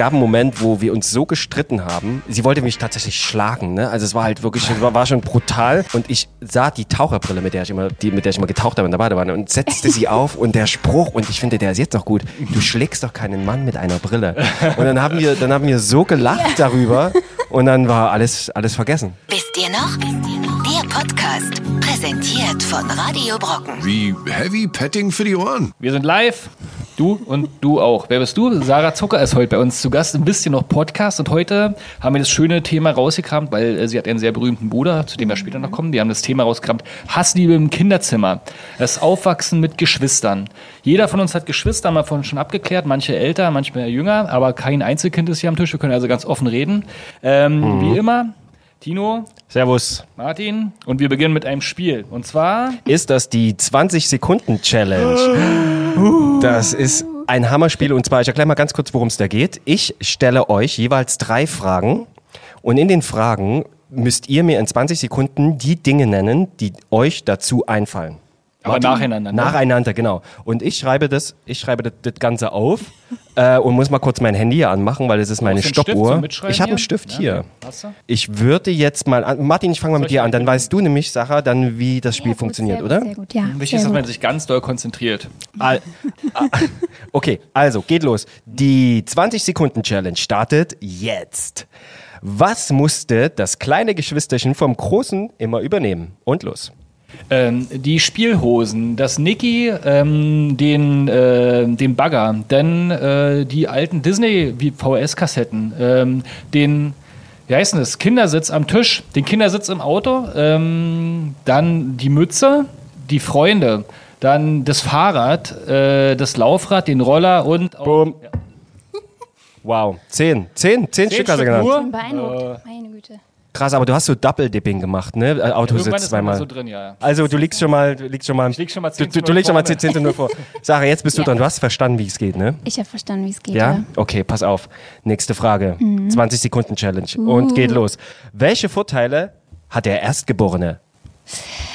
gab einen Moment, wo wir uns so gestritten haben. Sie wollte mich tatsächlich schlagen, ne? Also es war halt wirklich, es war, war schon brutal. Und ich sah die Taucherbrille, mit der ich immer, die, mit der ich immer getaucht habe in der Badewanne und setzte sie auf und der Spruch, und ich finde, der ist jetzt noch gut, du schlägst doch keinen Mann mit einer Brille. Und dann haben wir, dann haben wir so gelacht darüber und dann war alles, alles vergessen. Wisst ihr noch? Der Podcast, präsentiert von Radio Brocken. Wie Heavy Petting für die Ohren. Wir sind live. Du und du auch. Wer bist du? Sarah Zucker ist heute bei uns zu Gast. Ein bisschen noch Podcast. Und heute haben wir das schöne Thema rausgekramt, weil äh, sie hat einen sehr berühmten Bruder, zu dem wir später noch kommen. Die haben das Thema rausgekramt. Hassliebe im Kinderzimmer. Das Aufwachsen mit Geschwistern. Jeder von uns hat Geschwister, haben wir vorhin schon abgeklärt. Manche älter, manche jünger. Aber kein Einzelkind ist hier am Tisch. Wir können also ganz offen reden. Ähm, Wie immer, Tino, Servus. Martin. Und wir beginnen mit einem Spiel. Und zwar Ist das die 20-Sekunden-Challenge? Das ist ein Hammerspiel und zwar, ich erkläre mal ganz kurz, worum es da geht. Ich stelle euch jeweils drei Fragen und in den Fragen müsst ihr mir in 20 Sekunden die Dinge nennen, die euch dazu einfallen. Aber nacheinander, ne? Nacheinander, genau. Und ich schreibe das, ich schreibe das, das Ganze auf äh, und muss mal kurz mein Handy hier anmachen, weil das ist meine Stoppuhr. ich habe einen? Stift Ja, hier. Ich würde jetzt mal an, Martin, ich fange mal mit dir an, dann weißt du nämlich, Sarah, dann wie das Spiel Sehr gut, funktioniert, sehr oder? Sehr gut, ja. Wichtig ist, dass man sich ganz doll konzentriert. Al- Ah, okay, also geht los. Die 20-Sekunden-Challenge startet jetzt. Was musste das kleine Geschwisterchen vom Großen immer übernehmen? Und los. Ähm, die Spielhosen, das Niki, ähm, den, äh, den Bagger, dann äh, die alten Disney-VS-Kassetten, ähm, den, wie heißt denn das, Kindersitz am Tisch, den Kindersitz im Auto, ähm, dann die Mütze, die Freunde, dann das Fahrrad, äh, das Laufrad, den Roller und Boom. Wow, zehn. Zehn, zehn, Stück hast du Stück genannt. Ich bin beeindruckt. Meine Güte. Krass, aber du hast so Double-Dipping gemacht, ne? Äh, Autositz man zweimal. so drin, ja. Also du liegst schon mal, du liegst schon mal, Ich lieg schon mal du, 10 du, du liegst schon mal vorne. 10 Zentimeter vor. Sarah, jetzt bist du Ja. dran. Du hast verstanden, wie es geht, ne? Ich habe verstanden, wie es geht. Ja? Ja? Okay, pass auf. Nächste Frage. Mhm. 20 Sekunden Challenge. Und geht los. Welche Vorteile hat der Erstgeborene?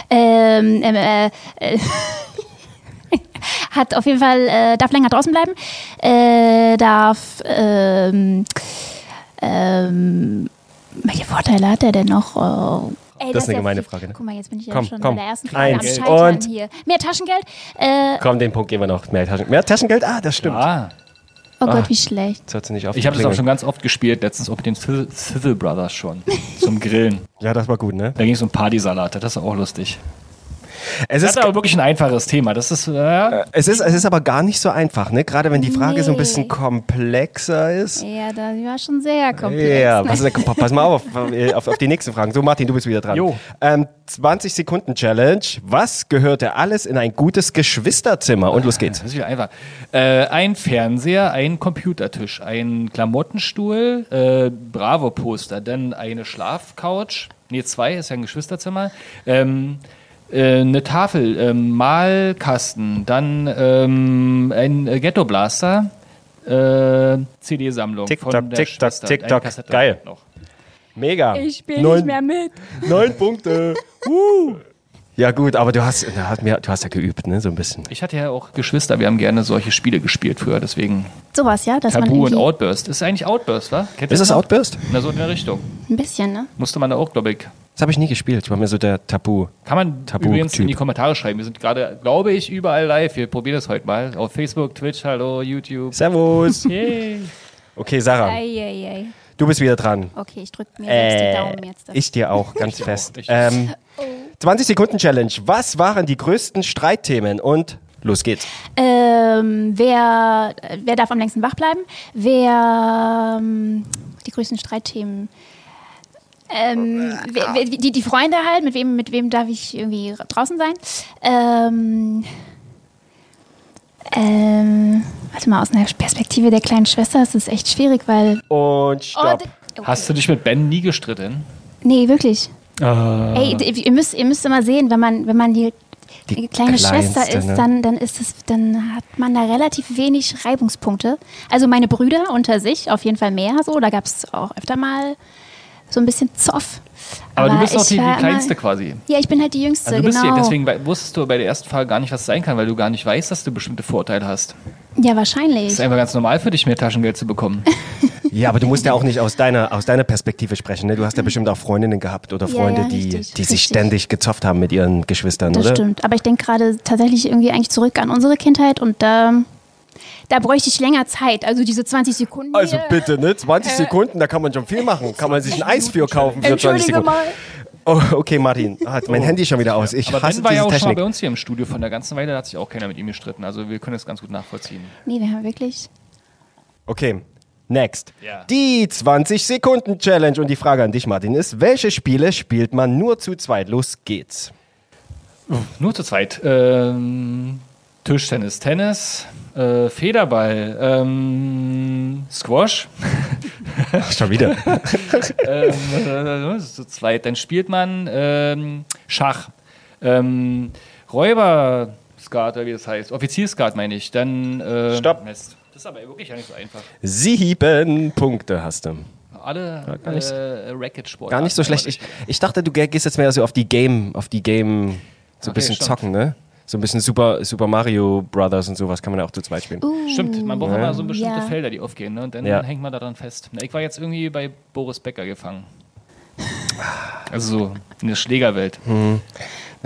Ähm, ähm, äh, äh, hat auf jeden Fall, äh, darf länger draußen bleiben, äh, darf, ähm, ähm, welche Vorteile hat er denn noch? Oh, ey, Das ist eine ja gemeine viel- Frage, ne? Guck mal, jetzt bin ich ja Komm, schon komm. bei der ersten Frage Eins. am Scheitern Und- hier. Mehr Taschengeld? Äh, Komm, den Punkt geben wir noch. Mehr, Taschen, mehr Taschengeld? Ah, das stimmt. Ah, oh Ah. Gott, wie schlecht. Das hat sie nicht ich habe das auch schon ganz oft gespielt, letztens auch mit den Sizzle Sizzle Brothers schon, zum Grillen. Ja, das war gut, ne? Da ging es um Partysalate, das ist auch lustig. Es Das ist, aber wirklich ein einfaches Thema. Das ist, äh, es, ist, es ist aber gar nicht so einfach, ne? Gerade wenn die Frage so ein bisschen Nee. komplexer ist. Ja, das war schon sehr komplex. Ja, ne? pass, pass mal auf, auf, auf die nächsten Fragen. So, Martin, du bist wieder dran. Jo. Ähm, 20 Sekunden Challenge. Was gehörte alles in ein gutes Geschwisterzimmer? Und los geht's. das ist wieder einfach. Äh, ein Fernseher, ein Computertisch, ein Klamottenstuhl, äh, Bravo-Poster, dann eine Schlafcouch. Nee, zwei, ist ja ein Geschwisterzimmer. Ähm, äh, eine Tafel, ähm, Malkasten, dann ähm, ein äh, Ghetto-Blaster, äh, CD-Sammlung. Tick, von der tick, Schwester, tick. Kassette Geil. Noch. Mega. Ich spiele Neun- nicht mehr mit. Neun Punkte. Uh. Ja gut, aber du hast, du hast, ja geübt, ne? So ein bisschen. Ich hatte ja auch Geschwister, wir haben gerne solche Spiele gespielt früher, deswegen Sowas, ja, dass man Tabu und irgendwie Outburst. Ist eigentlich Outburst, wa? Kennt Ist das noch? Outburst? Na, so in der Richtung. ein bisschen, ne? Musste man da auch, glaube ich. Das habe ich nie gespielt. Ich war mir so der Tabu. Kann man Tabu- übrigens Typ. in die Kommentare schreiben. Wir sind gerade, glaube ich, überall live. Wir probieren das heute mal. Auf Facebook, Twitch, hallo, YouTube. Servus. Yay. Okay, Sarah, Eieiei. du bist wieder dran. Okay, ich drücke mir selbst die Daumen jetzt. Ich dir auch, ganz fest. Ähm, 20 Sekunden Challenge. Was waren die größten Streitthemen? Und los geht's. Ähm, wer, äh, wer darf am längsten wach bleiben? Wer ähm, die größten Streitthemen? Ähm, wer, wer, die, die Freunde halt, mit wem, mit wem darf ich irgendwie ra- draußen sein? Ähm, ähm, warte mal, aus einer Perspektive der kleinen Schwester ist es echt schwierig, weil. Und Oh, stopp. d- okay. Hast du dich mit Ben nie gestritten? Nee, wirklich. Äh, Ey, ihr müsst, ihr müsst immer sehen, wenn man, wenn man die, Die die kleine kleinste, Schwester ist, ne? dann, dann ist es, dann hat man da relativ wenig Reibungspunkte. Also meine Brüder unter sich auf jeden Fall mehr so. Da gab es auch öfter mal so ein bisschen Zoff. Aber, du bist auch die, die war immer- Kleinste quasi. Ja, ich bin halt die Jüngste, Also du bist genau. ja, deswegen wusstest du bei der ersten Frage gar nicht, was es sein kann, weil du gar nicht weißt, dass du bestimmte Vorteile hast. ja, Es wahrscheinlich. ist einfach ganz normal für dich, mehr Taschengeld zu bekommen. Ja, aber du musst ja auch nicht aus deiner, aus deiner Perspektive sprechen. Ne? Du hast ja bestimmt auch Freundinnen gehabt oder Ja, Freunde, ja, die, richtig, die sich richtig. ständig gezopft haben mit ihren Geschwistern, Das oder? stimmt. Aber ich denke gerade tatsächlich irgendwie eigentlich zurück an unsere Kindheit und da, da bräuchte ich länger Zeit. Also diese 20 Sekunden. Also hier. bitte, ne? 20 Sekunden, da kann man schon viel machen. Kann man sich ein Eis für kaufen für 20 Entschuldige Sekunden. mal. Oh, okay, Martin. Hat mein Handy schon wieder aus. Ich Aber hasse war ja auch schon mal Technik. bei uns hier im Studio von der ganzen Weile, da hat sich auch keiner mit ihm gestritten. Also wir können das ganz gut nachvollziehen. Nee, wir haben wirklich. Okay, next. Ja. Die 20-Sekunden-Challenge. Und die Frage an dich, Martin, ist, welche Spiele spielt man nur zu zweit? Los geht's. Nur zu zweit. Ähm, Tischtennis, Tennis, äh, Federball, ähm, Squash. Ach, schon wieder. ähm, äh, zu zweit. Dann spielt man ähm, Schach, ähm, Räuberskat, oder wie das heißt. Offizierskat meine ich. Dann äh, Stopp. Mist. Das ist aber wirklich ja nicht so einfach. Sieben Punkte hast du. Alle gar nicht- äh, Racket-Sport. Gar nicht so schlecht. Ich, ich dachte, du gehst jetzt mehr so auf die Game, auf die Game, so ein Okay, bisschen stimmt. zocken, ne? So ein bisschen Super, Super Mario Brothers und sowas kann man ja auch zu zweit spielen. Stimmt, man braucht immer so bestimmte Ja. Felder, die aufgehen, ne? Und dann Ja. hängt man daran fest. Ich war jetzt irgendwie bei Boris Becker gefangen. Also so in der Schlägerwelt. Der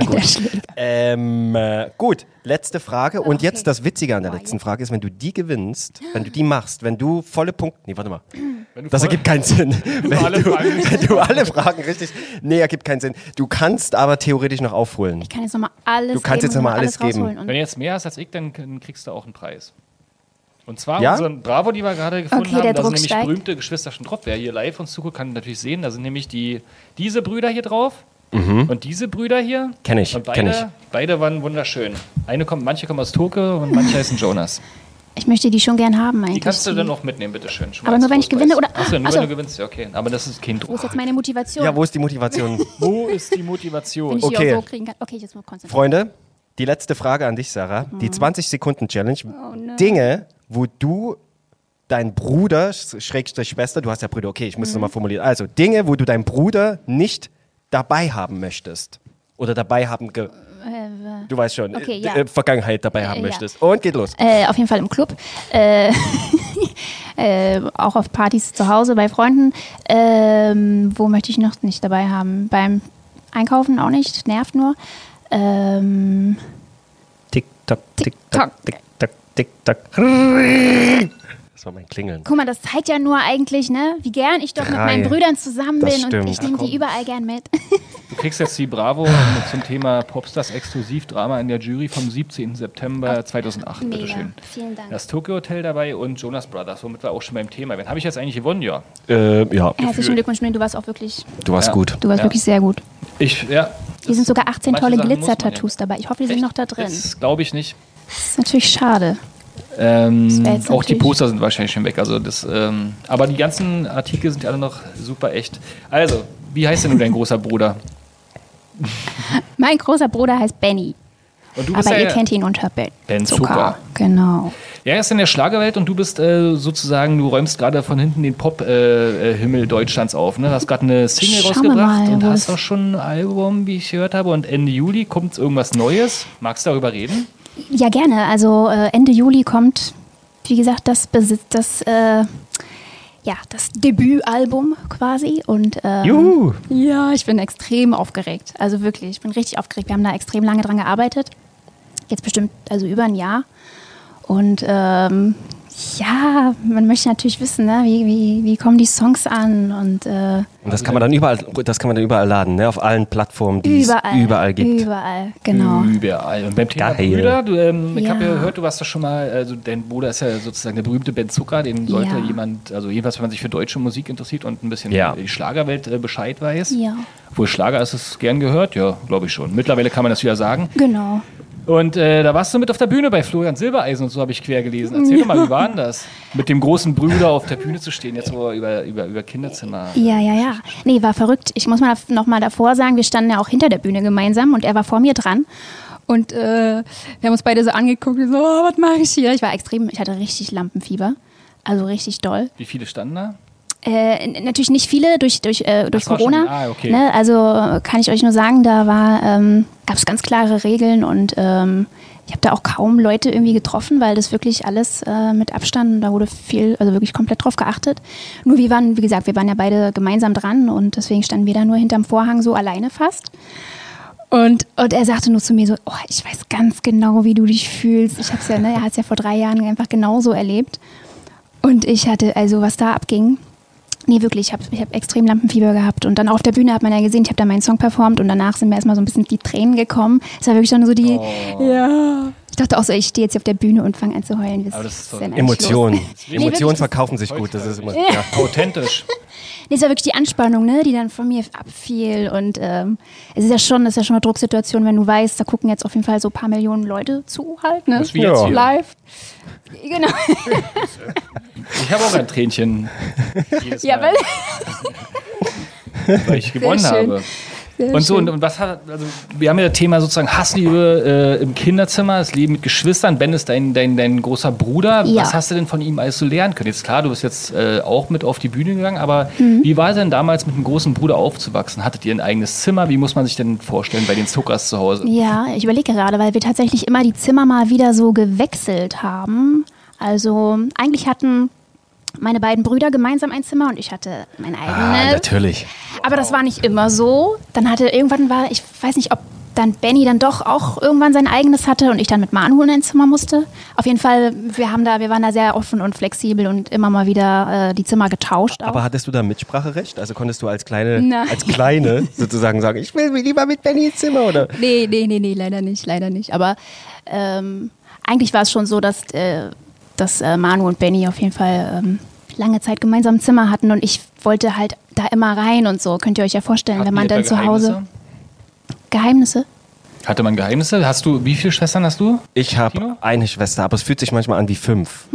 Schläger. Ähm, äh, gut, letzte Frage. Und Okay. jetzt das Witzige an der Boah, letzten Frage ist, wenn du die gewinnst, wenn du die machst, wenn du volle Punkte. Nee, warte mal. Das ergibt keinen Sinn. Wenn du, wenn du alle Fragen richtig. Nee, ergibt keinen Sinn. Du kannst aber theoretisch noch aufholen. Ich kann jetzt nochmal alles Du kannst geben jetzt noch und mal alles geben. Wenn du jetzt mehr hast als ich, dann kriegst du auch einen Preis. Und zwar Ja? unseren Bravo, die wir gerade gefunden Okay, haben, der da sind nämlich steigt. berühmte Geschwister schon drauf. Wer hier live uns zuguckt, kann natürlich sehen, da sind nämlich die, diese Brüder hier drauf und diese Brüder hier. Kenn ich, Und beide, kenn ich. beide waren wunderschön. Eine kommt, manche kommen aus Toke und manche heißen Jonas. ich möchte die schon gern haben eigentlich. Die kannst du dann auch mitnehmen, bitteschön. Schon Aber mal nur, wenn ich gewinne, oder- Achso, nur Ach wenn du gewinnst, ja, okay. Aber das ist kein Wo Druck. ist jetzt meine Motivation? Ja, wo ist die Motivation? Wo ist die Motivation? Wenn ich Okay. die auch so kriegen kann. Okay, jetzt muss ich konzentrieren. Freunde, die letzte Frage an dich, Sarah. Die 20-Sekunden-Challenge. Oh, no. Dinge, wo du dein Bruder, Schrägstrich Schwester, du hast ja Brüder, okay, ich muss es Mhm. nochmal formulieren. Also, Dinge, wo du deinen Bruder nicht dabei haben möchtest. Oder dabei haben, ge du weißt schon, Okay, äh, ja. äh, Vergangenheit dabei haben Äh, ja. möchtest. Und geht los. Äh, auf jeden Fall im Club. Äh, äh, auch auf Partys zu Hause bei Freunden. Ähm, wo möchte ich noch nicht dabei haben? Beim Einkaufen auch nicht. Nervt nur. Ähm, Tick, tack, tick, tack, Das war mein Klingeln. guck mal, das zeigt ja nur eigentlich, ne, wie gern ich doch mit Drei. meinen Brüdern zusammen Das bin und stimmt. ich nehme die überall gern mit. Du kriegst jetzt die Bravo zum Thema Popstars Exklusivdrama in der Jury vom 17. September 2008. Mega. Bitteschön. Vielen Dank. Das Tokyo Hotel dabei und Jonas Brothers, womit wir auch schon beim Thema. Wen habe ich jetzt eigentlich gewonnen? Ja. Äh, ja, Herzlichen Glückwunsch, du warst auch wirklich, du warst Ja. gut. du warst Ja. wirklich sehr gut. Ich, ja. Hier sind sogar 18 manche tolle Glitzer-Tattoos dabei. Ich hoffe, die sind Echt? noch da drin. Das glaube ich nicht. Das ist natürlich schade. Ähm, auch die Poster sind wahrscheinlich schon weg. Also das, ähm, aber die ganzen Artikel sind ja alle noch super echt. Also, wie heißt denn nun dein großer Bruder? Mein großer Bruder heißt Benny. Und du bist Aber ja, ihr kennt ihn unter Ben, Ben Zucker. Zucker. Genau. Ja, er ist in der Schlagerwelt und du bist äh, sozusagen, du räumst gerade von hinten den Pop-Himmel äh, Himmel Deutschlands auf. Ne? Du hast gerade eine Single Schauen wir rausgebracht mal, und hast auch schon ein Album, wie ich gehört habe. Und Ende Juli kommt irgendwas Neues. Magst du darüber reden? Ja, gerne. Also äh, Ende Juli kommt, wie gesagt, das Besitz, das, äh, ja, das Debütalbum quasi. Und ähm, Juhu. ja, ich bin extrem aufgeregt. Also wirklich, ich bin richtig aufgeregt. Wir haben da extrem lange dran gearbeitet. Jetzt bestimmt, also über ein Jahr. Und ähm, ja, man möchte natürlich wissen, ne, wie, wie, wie kommen die Songs an und äh, Und das kann man dann überall, das kann man dann überall laden, ne? Auf allen Plattformen, die überall. es überall gibt. Überall, genau. Überall. Und beim Thema Geil. Brüder, du, ähm, ich Ja. habe ja gehört, du warst ja schon mal, also dein Bruder ist ja sozusagen der berühmte Ben Zucker, den sollte Ja. jemand, also jedenfalls, wenn man sich für deutsche Musik interessiert und ein bisschen Ja. die Schlagerwelt äh, Bescheid weiß. Ja, Obwohl Schlager ist es gern gehört, ja, glaube ich schon. Mittlerweile kann man das wieder sagen. genau. Und äh, da warst du mit auf der Bühne bei Florian Silbereisen und so habe ich quer gelesen. Erzähl doch mal, wie war denn das? Mit dem großen Brüder auf der Bühne zu stehen, jetzt wo über, über, über Kinderzimmer. Ja, ja, ja. Nee, war verrückt. Ich muss mal noch mal davor sagen, wir standen ja auch hinter der Bühne gemeinsam und er war vor mir dran. Und äh, wir haben uns beide so angeguckt, so, oh, was mache ich hier? Ich war extrem, ich hatte richtig Lampenfieber. Also richtig doll. Wie viele standen da? Äh, natürlich nicht viele durch, durch, äh, durch Corona. ah, okay. ne? Also kann ich euch nur sagen, da war, ähm, gab es ganz klare Regeln und ähm, ich habe da auch kaum Leute irgendwie getroffen, weil das wirklich alles äh, mit Abstand, und da wurde viel, also wirklich komplett drauf geachtet. Nur wir waren, wie gesagt, wir waren ja beide gemeinsam dran und deswegen standen wir da nur hinterm Vorhang so alleine fast. Und, und er sagte nur zu mir so, oh, ich weiß ganz genau, wie du dich fühlst. Ich hab's ja, ne, er hat es ja vor drei Jahren einfach genauso erlebt. Und ich hatte, also was da abging, nee, wirklich, ich habe ich hab extrem Lampenfieber gehabt. Und dann auf der Bühne hat man ja gesehen, ich habe da meinen Song performt und danach sind mir erstmal so ein bisschen die Tränen gekommen. Es war wirklich dann so die, ja. Ich dachte auch so, ich stehe jetzt hier auf der Bühne und fange an zu heulen. Was Aber das ist los? Emotionen. Emotionen das- verkaufen sich gut. Das ist immer. Ja. Authentisch. Nee, es war wirklich die Anspannung, ne, die dann von mir abfiel. Und ähm, es ist ja schon, das ist ja schon eine Drucksituation, wenn du weißt, da gucken jetzt auf jeden Fall so ein paar Millionen Leute zu halt, ne? Das ist wie jetzt Ja. Live. Genau. Ich habe auch ein Tränchen. Jedes Ja, weil, weil ich gewonnen schön. habe. Sehr Und so, und, und was hat, also wir haben ja das Thema sozusagen Hassliebe äh, im Kinderzimmer, das Leben mit Geschwistern. Ben ist dein, dein, dein großer Bruder. Ja. Was hast du denn von ihm alles so lernen können? Jetzt klar, du bist jetzt äh, auch mit auf die Bühne gegangen, aber Mhm. wie war es denn damals mit einem großen Bruder aufzuwachsen? Hattet ihr ein eigenes Zimmer? Wie muss man sich denn vorstellen bei den Zuckers zu Hause? Ja, ich überlege gerade, weil wir tatsächlich immer die Zimmer mal wieder so gewechselt haben. Also eigentlich hatten meine beiden Brüder gemeinsam ein Zimmer und ich hatte mein Ah, eigenes. natürlich. Aber das war nicht immer so. Dann hatte irgendwann war, ich weiß nicht, ob dann Benny dann doch auch irgendwann sein eigenes hatte und ich dann mit Manu in ein Zimmer musste. Auf jeden Fall, wir haben da, wir waren da sehr offen und flexibel und immer mal wieder äh, die Zimmer getauscht. Auch. Aber hattest du da Mitspracherecht? Also konntest du als kleine, Nein. als kleine sozusagen sagen, ich will lieber mit Benny ins Zimmer oder? Nee, nee, nee, nee, leider nicht, leider nicht. Aber ähm, eigentlich war es schon so, dass, äh, dass äh, Manu und Benny auf jeden Fall ähm, lange Zeit gemeinsam ein Zimmer hatten und ich wollte halt da immer rein und so. Könnt ihr euch ja vorstellen, Hatten wenn man dann da zu Hause. Geheimnisse? Geheimnisse? Hatte man Geheimnisse? Hast du, wie viele Schwestern hast du? Ich habe Tino? eine Schwester, aber es fühlt sich manchmal an wie fünf.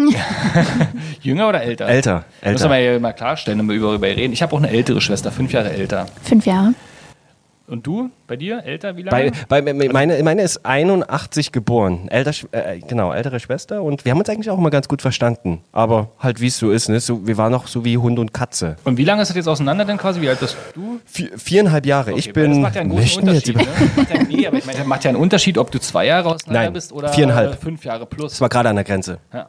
Jünger oder älter? Älter, Muss älter. man ja mal klarstellen und über, über reden. Ich habe auch eine ältere Schwester, fünf Jahre älter. Fünf Jahre. Und du? Bei dir? Älter? Wie lange? Bei, bei, meine, meine ist 81 geboren. Älter, Sch- äh, genau, ältere Schwester. Und wir haben uns eigentlich auch immer ganz gut verstanden. Aber halt, wie es so ist. Ne? So, wir waren noch so wie Hund und Katze. und wie lange ist das jetzt auseinander denn quasi? Wie alt bist du? Vier, viereinhalb Jahre. ich Okay, weil bin. Das macht ja einen großen Unterschied. Ne? Macht ja, nee, aber ich meine, das macht ja einen Unterschied, ob du zwei Jahre auseinander Nein, bist oder viereinhalb. äh, fünf Jahre plus. Das war gerade an der Grenze. Ja.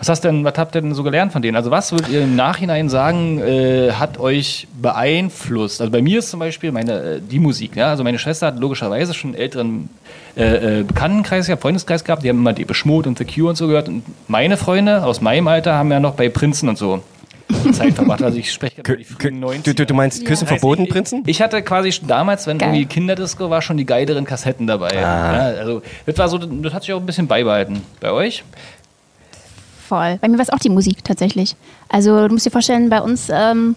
Was hast denn, was habt ihr denn so gelernt von denen? Also was würdet ihr im Nachhinein sagen, äh, hat euch beeinflusst? Also bei mir ist zum Beispiel meine, äh, die Musik. Ja? Also meine Schwester hat logischerweise schon einen älteren äh, äh, Bekanntenkreis gehabt, Freundeskreis gehabt. Die haben immer Depeche Mode und The Cure und so gehört. Und meine Freunde aus meinem Alter haben ja noch bei Prinzen und so Zeit verbracht. Also ich spreche gerade über die frühen 90er. Du, du, meinst Küsse Also verboten, ich, Prinzen? Ich hatte quasi schon damals, wenn Geil. irgendwie Kinderdisco war, schon die geileren Kassetten dabei. Ah. Ja, also das war so, das hat sich auch ein bisschen beibehalten. Bei euch? Voll. Bei mir war es auch die Musik tatsächlich. Also du musst dir vorstellen, bei uns ähm,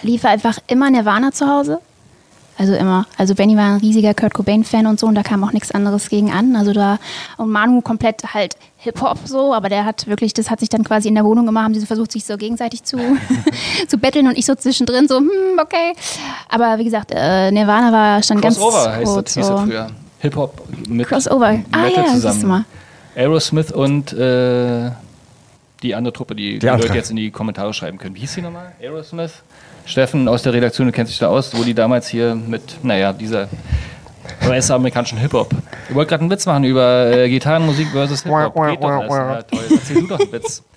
lief einfach immer Nirvana zu Hause. Also immer. Also Benny war ein riesiger Kurt Cobain-Fan und so und da kam auch nichts anderes gegen an. Also da und Manu komplett halt Hip-Hop so, aber der hat wirklich, das hat sich dann quasi in der Wohnung immer, haben die so versucht, sich so gegenseitig zu, zu betteln und ich so zwischendrin so, hm, okay. Aber wie gesagt, äh, Nirvana war schon ganz Crossover heißt das, hieß so. früher. Hip-Hop mit Crossover. Ah Metal ja, zusammen. mal. Aerosmith und äh, die andere Truppe, die die. Leute jetzt in die Kommentare schreiben können. Wie hieß die nochmal? Aerosmith? Steffen aus der Redaktion, du kennst dich da aus, wo die damals hier mit, naja, dieser US-amerikanischen Hip-Hop. Ich wollte gerade einen Witz machen über äh, Gitarrenmusik versus Hip-Hop. Geht doch alles. Ja, toll. Erzähl du doch einen Witz.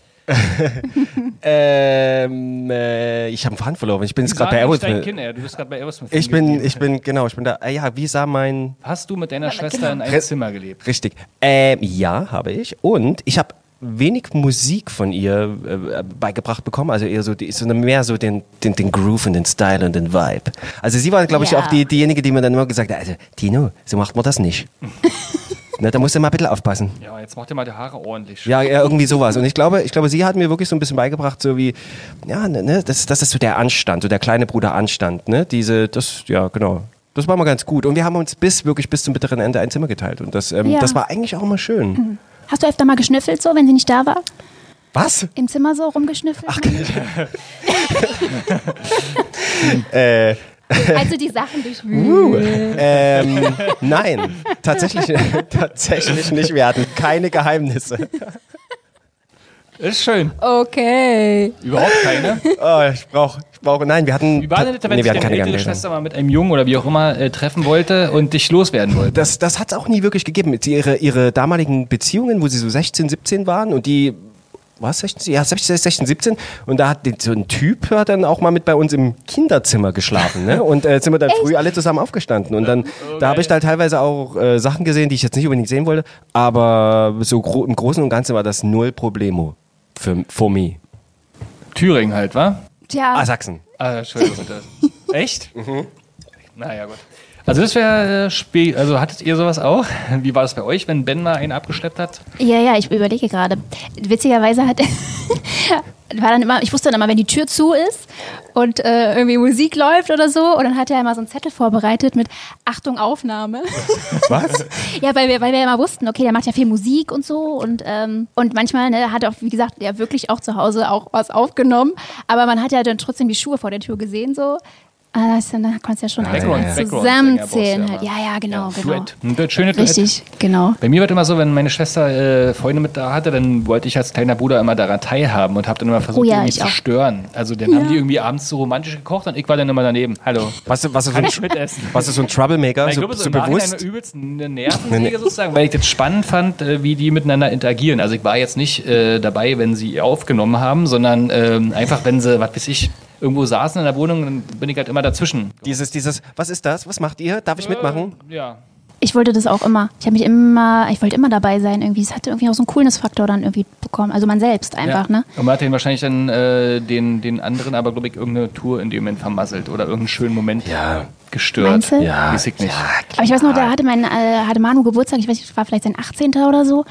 Ähm, äh, ich habe einen Faden verloren. Ich bin jetzt gerade bei Aerosmith. Kind. Du bist gerade bei Aerosmith. Ich bin, ich bin, genau, ich bin da. Äh, ja, wie sah mein. Hast du mit deiner Schwester genau. in einem Zimmer gelebt? Richtig. Ähm, ja, habe ich. Und ich habe wenig Musik von ihr äh, beigebracht bekommen. Also eher so, die, so mehr so den, den, den Groove und den Style und den Vibe. Also sie war, glaube ich, Ja. auch die, diejenige, die mir dann immer gesagt hat, also Tino, so macht man das nicht. ne, da musst du mal ein bisschen aufpassen. Ja, jetzt mach dir mal die Haare ordentlich. Ja, ja, irgendwie sowas. Und ich glaube, ich glaube, sie hat mir wirklich so ein bisschen beigebracht, so wie, ja, ne, ne, das, das ist so der Anstand, so der kleine Bruder Anstand, ne? Diese, das, ja, genau. Das war mal ganz gut. Und wir haben uns bis, wirklich bis zum bitteren Ende ein Zimmer geteilt. Und das, ähm, Ja. das war eigentlich auch immer schön. Hast du öfter mal geschnüffelt so, wenn sie nicht da war? Was? Im Zimmer so rumgeschnüffelt? Ach, Äh, Also die Sachen durchwühlen. ähm, nein, tatsächlich, tatsächlich nicht. Wir hatten keine Geheimnisse. Ist schön. Okay. Überhaupt keine. Oh, ich brauche, ich brauche, nein, wir hatten. Wie war denn das, wenn nee, wir sich hatten deine keine ältere. Schwester mal mit einem Jungen oder wie auch immer äh, treffen wollte und dich loswerden wollte? Das, das hat es auch nie wirklich gegeben. Ihre, ihre damaligen Beziehungen, wo sie so 16, 17 waren und die, was, 16, ja, 16, 16, 17 und da hat so ein Typ hat dann auch mal mit bei uns im Kinderzimmer geschlafen, ne? Und äh, sind wir dann früh alle zusammen aufgestanden und dann, da habe ich da teilweise auch äh, Sachen gesehen, die ich jetzt nicht unbedingt sehen wollte, aber so gro im Großen und Ganzen war das null Problemo für, for me. Thüringen halt, wa? Tja, Ah, Sachsen. Ah, Entschuldigung. bitte. Echt? Naja, gut. Also das wäre äh, spät. Also hattet ihr sowas auch? Wie war das bei euch, wenn Ben mal einen abgeschleppt hat? ja, ja, ich überlege gerade. Witzigerweise hat war dann immer, ich wusste dann immer, wenn die Tür zu ist und äh, irgendwie Musik läuft oder so, und dann hat er immer so einen Zettel vorbereitet mit Achtung Aufnahme. Was? Ja, weil wir, weil wir ja immer wussten, okay, der macht ja viel Musik und so und, ähm, und manchmal ne, hat er auch, wie gesagt, ja wirklich auch zu Hause auch was aufgenommen, aber man hat ja dann trotzdem die Schuhe vor der Tür gesehen so. Ah, das, dann konntest du ja schon Background- alles Background-Sänger zusammenzählen. Halt. du Ja, ja ja, genau, genau. Duett. Ein Duett, schöne Duett. Richtig, genau. Bei mir war immer so, wenn meine Schwester äh, Freunde mit da hatte, dann wollte ich als kleiner Bruder immer daran teilhaben und habe dann immer versucht, Oh ja, die irgendwie zu auch. stören. Also dann haben die irgendwie abends so romantisch gekocht und ich war dann immer daneben. Hallo. Was, was, ist ein, was ist so ein Troublemaker? Ich So, glaube, so, so bewusst? übelst eine Nervensäge sozusagen, weil ich das spannend fand, äh, wie die miteinander interagieren. Also ich war jetzt nicht äh, dabei, wenn sie aufgenommen haben, sondern ähm, einfach, wenn sie, was weiß ich, irgendwo saßen in der Wohnung, dann bin ich halt immer dazwischen. Dieses, dieses, was ist das? Was macht ihr? Darf ich mitmachen? Ja. Ich wollte das auch immer. Ich habe mich immer, ich wollte immer dabei sein irgendwie. Es hatte irgendwie auch so einen Coolness-Faktor dann irgendwie bekommen. Also man selbst einfach, ja. ne? Und man hat den wahrscheinlich dann äh, den, den anderen aber, glaube ich, irgendeine Tour in dem Moment vermasselt oder irgendeinen schönen Moment Ja. gestört. Meinst du? Ja. Weiß ich nicht. Aber ich weiß noch, da hatte mein, äh, hatte Manu Geburtstag, ich weiß nicht, war vielleicht sein 18. oder so.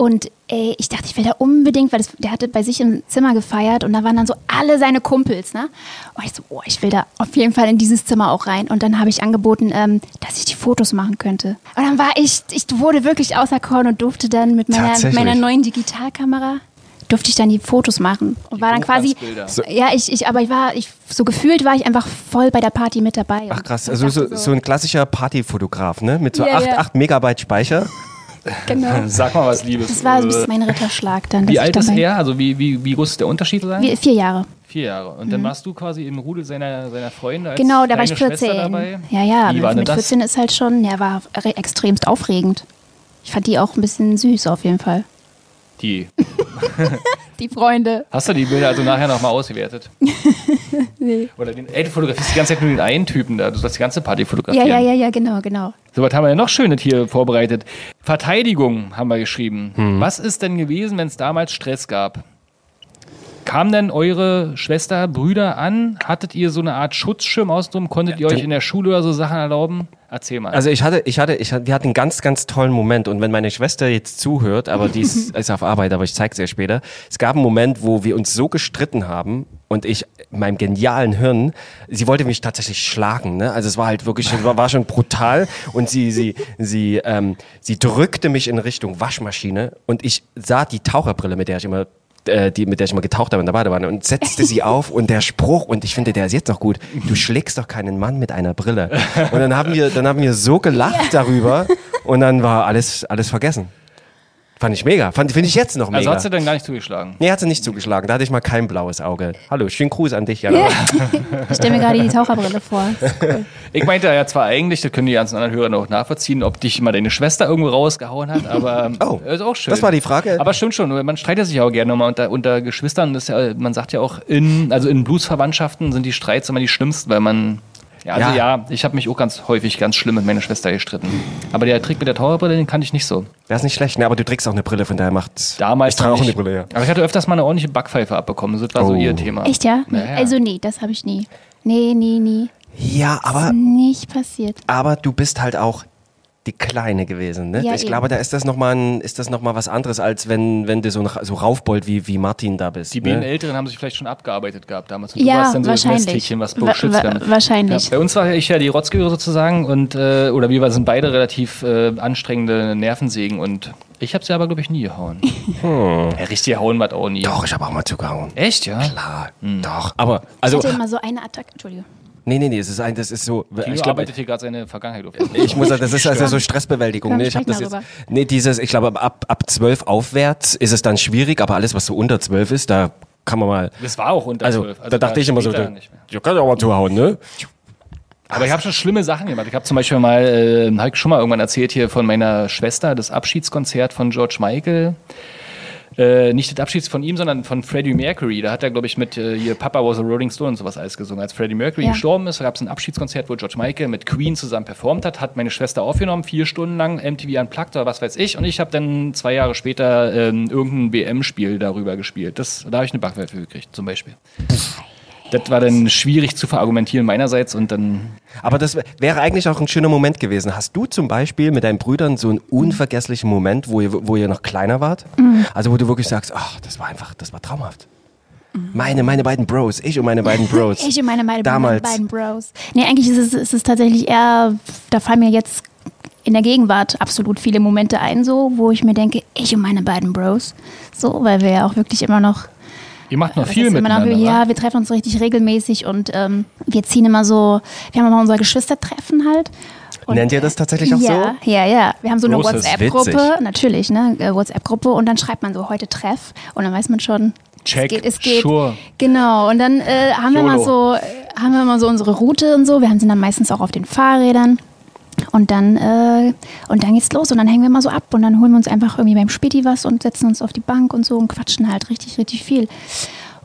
Und ey, ich dachte, ich will da unbedingt, weil das, der hatte bei sich im Zimmer gefeiert und da waren dann so alle seine Kumpels, ne? Und ich so, oh, ich will da auf jeden Fall in dieses Zimmer auch rein. Und dann habe ich angeboten, ähm, dass ich die Fotos machen könnte. Und dann war ich, ich wurde wirklich auserkoren und durfte dann mit meiner, mit meiner neuen Digitalkamera durfte ich dann die Fotos machen und war dann quasi. So- ja ich, ich aber ich war ich so gefühlt war ich einfach voll bei der Party mit dabei Ach krass, also so, dachte so ein klassischer Partyfotograf, ne? Mit so Ja, 8, ja. 8 Megabyte Speicher. Genau Sag mal was, Liebes. Das war so ein Äh, bisschen mein Ritterschlag dann. wie alt ist er? Also wie, wie, wie groß ist der Unterschied sein? Wie, vier Jahre. Vier Jahre. Und dann warst du quasi im Rudel seiner, seiner Freunde als Genau, da war ich kleine Schwester 14. dabei. Ja, ja, Wie war mit das? 14 ist halt schon, ja, war re- extremst aufregend. Ich fand die auch ein bisschen süß auf jeden Fall. Die. Die Freunde. Hast du die Bilder also nachher nochmal ausgewertet? nee. Oder den, ey, du fotografierst die ganze Zeit nur den einen Typen da. Du sollst die ganze Party Ja, fotografieren. ja, ja, ja, genau, genau. So, was haben wir denn noch Schönes hier vorbereitet? Verteidigung haben wir geschrieben. Hm. Was ist denn gewesen, wenn es damals Stress gab? Kam denn eure Schwester, Brüder an? Hattet ihr so eine Art Schutzschirm außenrum? Konntet ihr euch in der Schule oder so Sachen erlauben? Erzähl mal. Also ich hatte, ich hatte, ich hatte, wir hatten einen ganz, ganz tollen Moment und wenn meine Schwester jetzt zuhört, aber die ist, ist auf Arbeit, aber ich zeig's ihr später. Es gab einen Moment, wo wir uns so gestritten haben und ich in meinem genialen Hirn, sie wollte mich tatsächlich schlagen, ne? Also es war halt wirklich, war, war schon brutal und sie, sie, sie, ähm, sie drückte mich in Richtung Waschmaschine und ich sah die Taucherbrille, mit der ich immer die, mit der ich mal getaucht habe in der Badewanne und setzte sie auf und der Spruch, und ich finde, der ist jetzt noch gut, du schlägst doch keinen Mann mit einer Brille. Und dann haben wir, dann haben wir so gelacht darüber und dann war alles, alles vergessen. Fand ich mega. Fand, finde ich jetzt noch mega. also hat sie dann gar nicht zugeschlagen. nee, hat sie nicht zugeschlagen. Da hatte ich mal kein blaues Auge. Hallo, schönen Gruß an dich, Jana. Ich stelle mir gerade die Taucherbrille vor. Ich meinte ja zwar eigentlich, das können die ganzen anderen Hörer noch nachvollziehen, ob dich mal deine Schwester irgendwo rausgehauen hat, aber Oh, ist auch schön. das war die Frage. Aber stimmt schon, man streitet sich auch gerne mal unter, unter Geschwistern. Das ist ja, man sagt ja auch, in, also in Blutsverwandtschaften sind die Streits immer die schlimmsten, weil man. Ja, also Ja. ja, ich habe mich auch ganz häufig ganz schlimm mit meiner Schwester gestritten. Aber der Trick mit der Taucherbrille, den kannte ich nicht so. Der ist nicht schlecht, ne? aber du trägst auch eine Brille, von daher macht. Damals Ich trage auch eine Brille, ja. Aber ich hatte öfters mal eine ordentliche Backpfeife abbekommen. Das war so Oh. ihr Thema. Echt, ja? Naja. Also nee, das habe ich nie. Nee, nee, nie. Ja, aber, Nicht passiert. aber du bist halt auch die Kleine gewesen, ne? Ja, ich eben. glaube, da ist das nochmal ein, ist das noch mal was anderes, als wenn, wenn du so, so Raufbold wie, wie Martin da bist. Die beiden ne? Älteren haben sich vielleicht schon abgearbeitet gehabt damals. Und du Ja, warst dann so das wahrscheinlich. Nesthäkchen, was Wa- beschützt wa- wahrscheinlich. Ja, bei uns war ich ja die Rotzgehöre sozusagen und äh, oder wir sind beide relativ äh, anstrengende Nervensägen und ich habe sie aber glaube ich nie gehauen. Ja, richtig hauen war auch nie. Doch, ich habe auch mal zugehauen. Echt ja? Klar, doch. Aber, also, ich hatte immer so eine Attacke. Entschuldigung. Nee, nee, nee, es ist ein, das ist so. Tino ich glaube, arbeitet hier gerade seine Vergangenheit auf. ich muss sagen, das ist also so Stressbewältigung. Komm, Ne? Ich habe das jetzt. Nee, dieses, ich glaube, ab, ab 12 aufwärts ist es dann schwierig, aber alles, was so unter 12 ist, da kann man mal. Das war auch unter Also, 12. da dachte ich immer so, da, nicht mehr. ja, kann ja auch mal zuhauen, ne? Aber ich habe schon schlimme Sachen gemacht. Ich habe zum Beispiel mal, äh, habe ich schon mal irgendwann erzählt hier von meiner Schwester, das Abschiedskonzert von George Michael. Äh, nicht das Abschieds von ihm, sondern von Freddie Mercury. Da hat er, glaube ich, mit äh, hier Papa was a Rolling Stone und sowas alles gesungen. Als Freddie Mercury Ja. gestorben ist, gab es ein Abschiedskonzert, wo George Michael mit Queen zusammen performt hat. Hat meine Schwester aufgenommen, vier Stunden lang MTV Unplugged oder was weiß ich. Und ich habe dann zwei Jahre später ähm, irgendein WM-Spiel darüber gespielt. Das, da habe ich eine Backpfeife gekriegt, zum Beispiel. Das war dann schwierig zu verargumentieren meinerseits und dann Aber das wär- wäre eigentlich auch ein schöner Moment gewesen. Hast du zum Beispiel mit deinen Brüdern so einen unvergesslichen Moment, wo ihr, wo ihr noch kleiner wart? Also wo du wirklich sagst, ach, das war einfach, das war traumhaft. Meine, meine beiden Bros, ich und meine beiden Bros. Ich und meine, meine Damals. beiden Bros. Nee, eigentlich ist es, ist es tatsächlich eher, da fallen mir jetzt in der Gegenwart absolut viele Momente ein, so, wo ich mir denke, ich und meine beiden Bros. So, weil wir ja auch wirklich immer noch Ihr macht noch viel miteinander. noch, ja, wir treffen uns richtig regelmäßig und ähm, wir ziehen immer so, wir haben immer unser Geschwistertreffen halt. Und, Nennt ihr das tatsächlich auch ja, Ja, ja. Wir haben so eine Großes. WhatsApp-Gruppe, natürlich, ne? äh, WhatsApp-Gruppe und dann schreibt man so heute Treff und dann weiß man schon. Check, es geht, es geht. sure. Genau. Und dann äh, haben wir mal so, äh, haben wir mal so unsere Route und so. Wir haben sie dann meistens auch auf den Fahrrädern. Und dann, äh, und dann geht's los und dann hängen wir mal so ab und dann holen wir uns einfach irgendwie beim Späti was und setzen uns auf die Bank und so und quatschen halt richtig, richtig viel.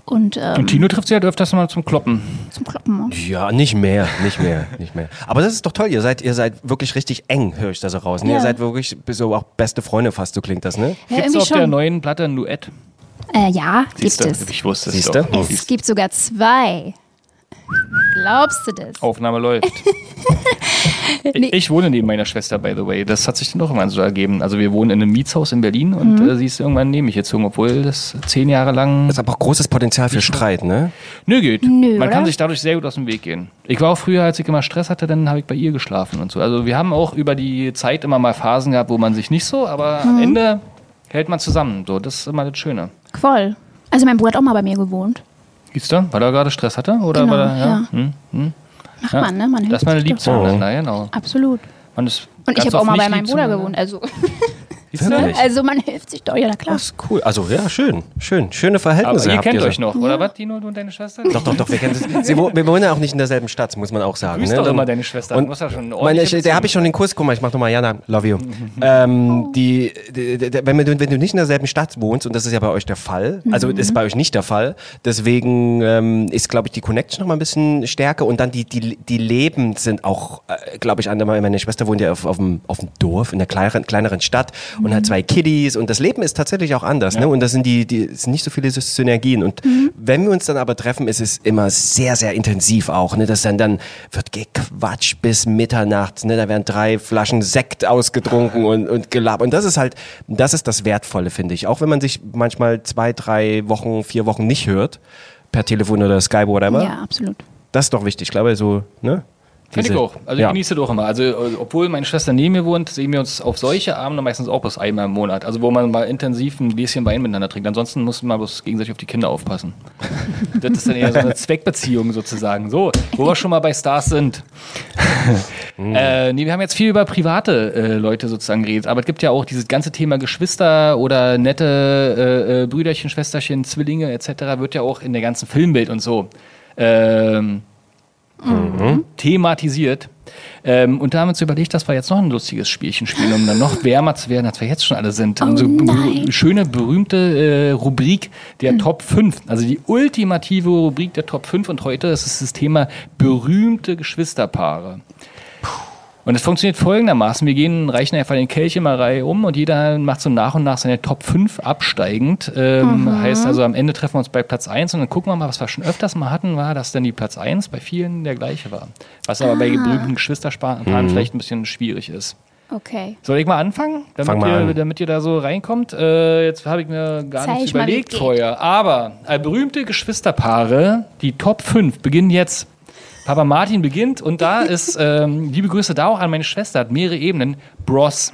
Und, ähm, Und Tino trifft sie halt öfters mal zum Kloppen. zum Kloppen. Ja, nicht mehr, nicht mehr, nicht mehr. Aber das ist doch toll. Ihr seid, ihr seid wirklich richtig eng, höre ich da so raus. Ne? Ja. Ihr seid wirklich so auch beste Freunde fast, so klingt das, ne? Ja, Gibt's irgendwie auf der schon. neuen Platte ein Duett? Äh, ja, gibt Siehste? es. Ich wusste es Siehste? doch. Es gibt sogar zwei. Glaubst du das? Aufnahme läuft. ich, ich wohne neben meiner Schwester, by the way. Das hat sich dann doch irgendwann so ergeben. Also wir wohnen in einem Mietshaus in Berlin und Mhm. äh, sie ist irgendwann neben mich gezogen, obwohl das zehn Jahre lang... Das ist aber auch großes Potenzial für Streit, ne? Nö, geht. Nö, Man kann oder? sich dadurch sehr gut aus dem Weg gehen. Ich war auch früher, als ich immer Stress hatte, dann habe ich bei ihr geschlafen und so. Also wir haben auch über die Zeit immer mal Phasen gehabt, wo man sich nicht so, aber Mhm. am Ende hält man zusammen. So, das ist immer das Schöne. Voll. Also mein Bruder hat auch mal bei mir gewohnt. Siehst du, weil er gerade Stress hatte? Oder Genau, er, ja. ja. Hm, hm. Macht Ja. man, ne? Man Das hilft ist meine sich doch. Lieb zueinander, genau. Absolut. Man ist Und ich habe auch mal bei meinem Bruder zueinander. gewohnt. Also, Siehst du? Also man hilft sich doch, ja, na klar. Das ist cool. Also ja, schön, schön. Schöne Aber Verhältnisse ihr habt kennt so. euch noch, oder was, Dino, du und deine Schwester? Doch, doch, doch, wir kennen das. Sie, wir wohnen ja auch nicht in derselben Stadt, muss man auch sagen. grüßt ne? doch immer deine Schwester. Und Du musst ja schon eine meine, ich, der habe ich schon den Kurs, guck mal, ich mach nochmal, Jana, love you. ähm, die, die, die, wenn, du, wenn du nicht in derselben Stadt wohnst, und das ist ja bei euch der Fall, also ist bei euch nicht der Fall, deswegen ähm, ist, glaube ich, die Connection noch mal ein bisschen stärker und dann die, die, die Leben sind auch, äh, glaube ich, andere, meine Schwester wohnt ja auf, auf, dem, auf dem Dorf, in einer kleineren, kleineren Stadt und hat zwei Kiddies und das Leben ist tatsächlich auch anders, ne? Und das sind die, die es sind nicht so viele Synergien. Und wenn wir uns dann aber treffen, ist es immer sehr, sehr intensiv auch, ne? Das dann, dann wird gequatscht bis Mitternacht, ne? Da werden drei Flaschen Sekt ausgetrunken und, und gelabert. Und das ist halt, das ist das Wertvolle, finde ich. Auch wenn man sich manchmal zwei, drei Wochen, vier Wochen nicht hört, per Telefon oder Skype, whatever. Ja, absolut. Das ist doch wichtig. Ich glaube, so, ne? Finde ich auch. Also ja. ich genieße auch immer. Also äh, obwohl meine Schwester neben mir wohnt, sehen wir uns auf solche Abende meistens auch bloß einmal im Monat. Also wo man mal intensiv ein Gläschen Wein miteinander trinkt. Ansonsten muss man bloß gegenseitig auf die Kinder aufpassen. das ist dann eher so eine Zweckbeziehung sozusagen. So, wo wir schon mal bei Stars sind. äh, nee, wir haben jetzt viel über private äh, Leute sozusagen geredet, aber es gibt ja auch dieses ganze Thema Geschwister oder nette äh, äh, Brüderchen, Schwesterchen, Zwillinge etc. wird ja auch in der ganzen Filmwelt und so ähm, thematisiert. Ähm, und da haben wir uns überlegt, dass wir jetzt noch ein lustiges Spielchen spielen, um dann noch wärmer zu werden, als wir jetzt schon alle sind. Oh Unsere nein. schöne, berühmte äh, Rubrik der Top 5. Also die ultimative Rubrik der Top 5. Und heute ist es das Thema berühmte Geschwisterpaare. Und es funktioniert folgendermaßen. Wir gehen, reichen einfach den Kelch immer Reihe um und jeder macht so nach und nach seine Top 5 absteigend. Ähm, Heißt also, am Ende treffen wir uns bei Platz 1 und dann gucken wir mal, was wir schon öfters mal hatten, war, dass dann die Platz 1 bei vielen der gleiche war. Was aber bei berühmten Geschwisterpaaren vielleicht ein bisschen schwierig ist. Okay. Soll ich mal anfangen? Damit, Fang mal ihr, an. damit ihr da so reinkommt. Äh, jetzt habe ich mir gar Zeig nichts überlegt vorher. Aber äh, berühmte Geschwisterpaare, die Top 5, beginnen jetzt. Papa Martin beginnt und da ist, ähm, liebe Grüße da auch an meine Schwester, hat mehrere Ebenen. Bros.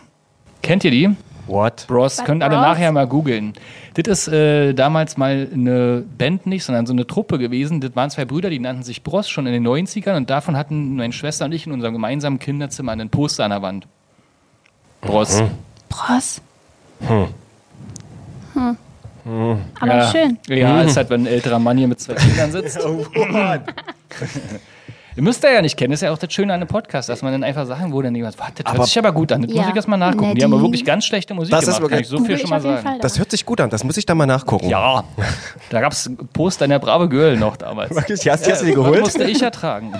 Kennt ihr die? What? Bros, Was, könnt alle Bros? nachher mal googeln. Das ist äh, damals mal eine Band nicht, sondern so eine Truppe gewesen. Das waren zwei Brüder, die nannten sich Bros schon in den 90ern und davon hatten meine Schwester und ich in unserem gemeinsamen Kinderzimmer einen Poster an der Wand. Bros. Prost. Hm. Aber ja. schön. Ja, ist halt, wenn ein älterer Mann hier mit zwei Kindern sitzt. Ihr müsst ihr ja nicht kennen, das ist ja auch das Schöne an einem Podcast, dass man dann einfach Sachen, wo dann jemand, warte, das Aber- hört sich aber gut an, das Ja. muss ich erstmal nachgucken. Ne, Die haben aber wirklich ganz schlechte Musik Das ist gemacht, kann wirklich- ich so viel schon mal sagen. Fall Das hört sich gut an, das muss ich da mal nachgucken. Ja, da gab es Poster in der Brave Girl noch damals. Wirklich? Hast, hast du die Das geholt? musste ich ertragen.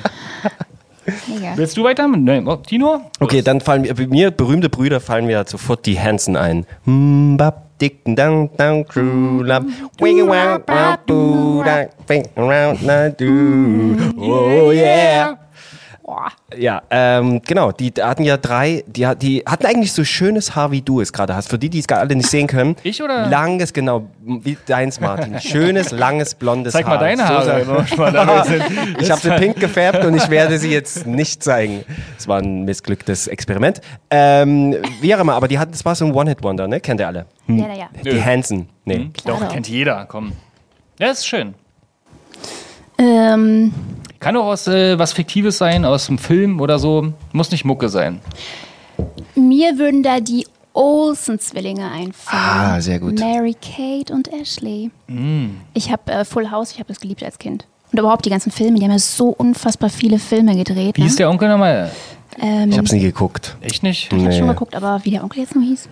Mega. Willst du weiter? Nee, oh, Tino? Okay, dann fallen mir, bei mir berühmte Brüder fallen mir sofort die Hansen ein. Mm, bap, dick down down crew Love, wing wow wow boo that thing around the do. Mm-hmm. Oh yeah. Boah. Ja, ähm, genau. Die hatten ja drei, die, die hatten eigentlich so schönes Haar, wie du es gerade hast. Für die, die es gerade alle nicht sehen können. Ich oder? Langes, genau, wie deins, Martin. Schönes, langes, blondes Zeig Haar. mal deine So Haare. sah- wenn wir schon mal dabei sind. Ich habe sie pink gefärbt und ich werde sie jetzt nicht zeigen. Es war ein missglücktes Experiment. Ähm, wie auch immer, aber die hatten, das war so ein One-Hit-Wonder, ne? Kennt ihr alle? Ja, ja, ja. Die Hansen. Nee. Hm? Doch. kennt jeder, komm. Ja, ist schön. Ähm, Kann auch aus äh, was Fiktives sein, aus einem Film oder so. Muss nicht Mucke sein. mir würden da die Olsen-Zwillinge einfallen. Ah, sehr gut. Mary Kate und Ashley. Ich habe äh, Full House, ich habe das geliebt als Kind. Und überhaupt die ganzen Filme, die haben ja so unfassbar viele Filme gedreht. Wie ne? hieß der Onkel nochmal? Ähm, Ich hab's nie geguckt. Echt nicht? ich habe Nee. schon geguckt, aber wie der Onkel jetzt noch hieß?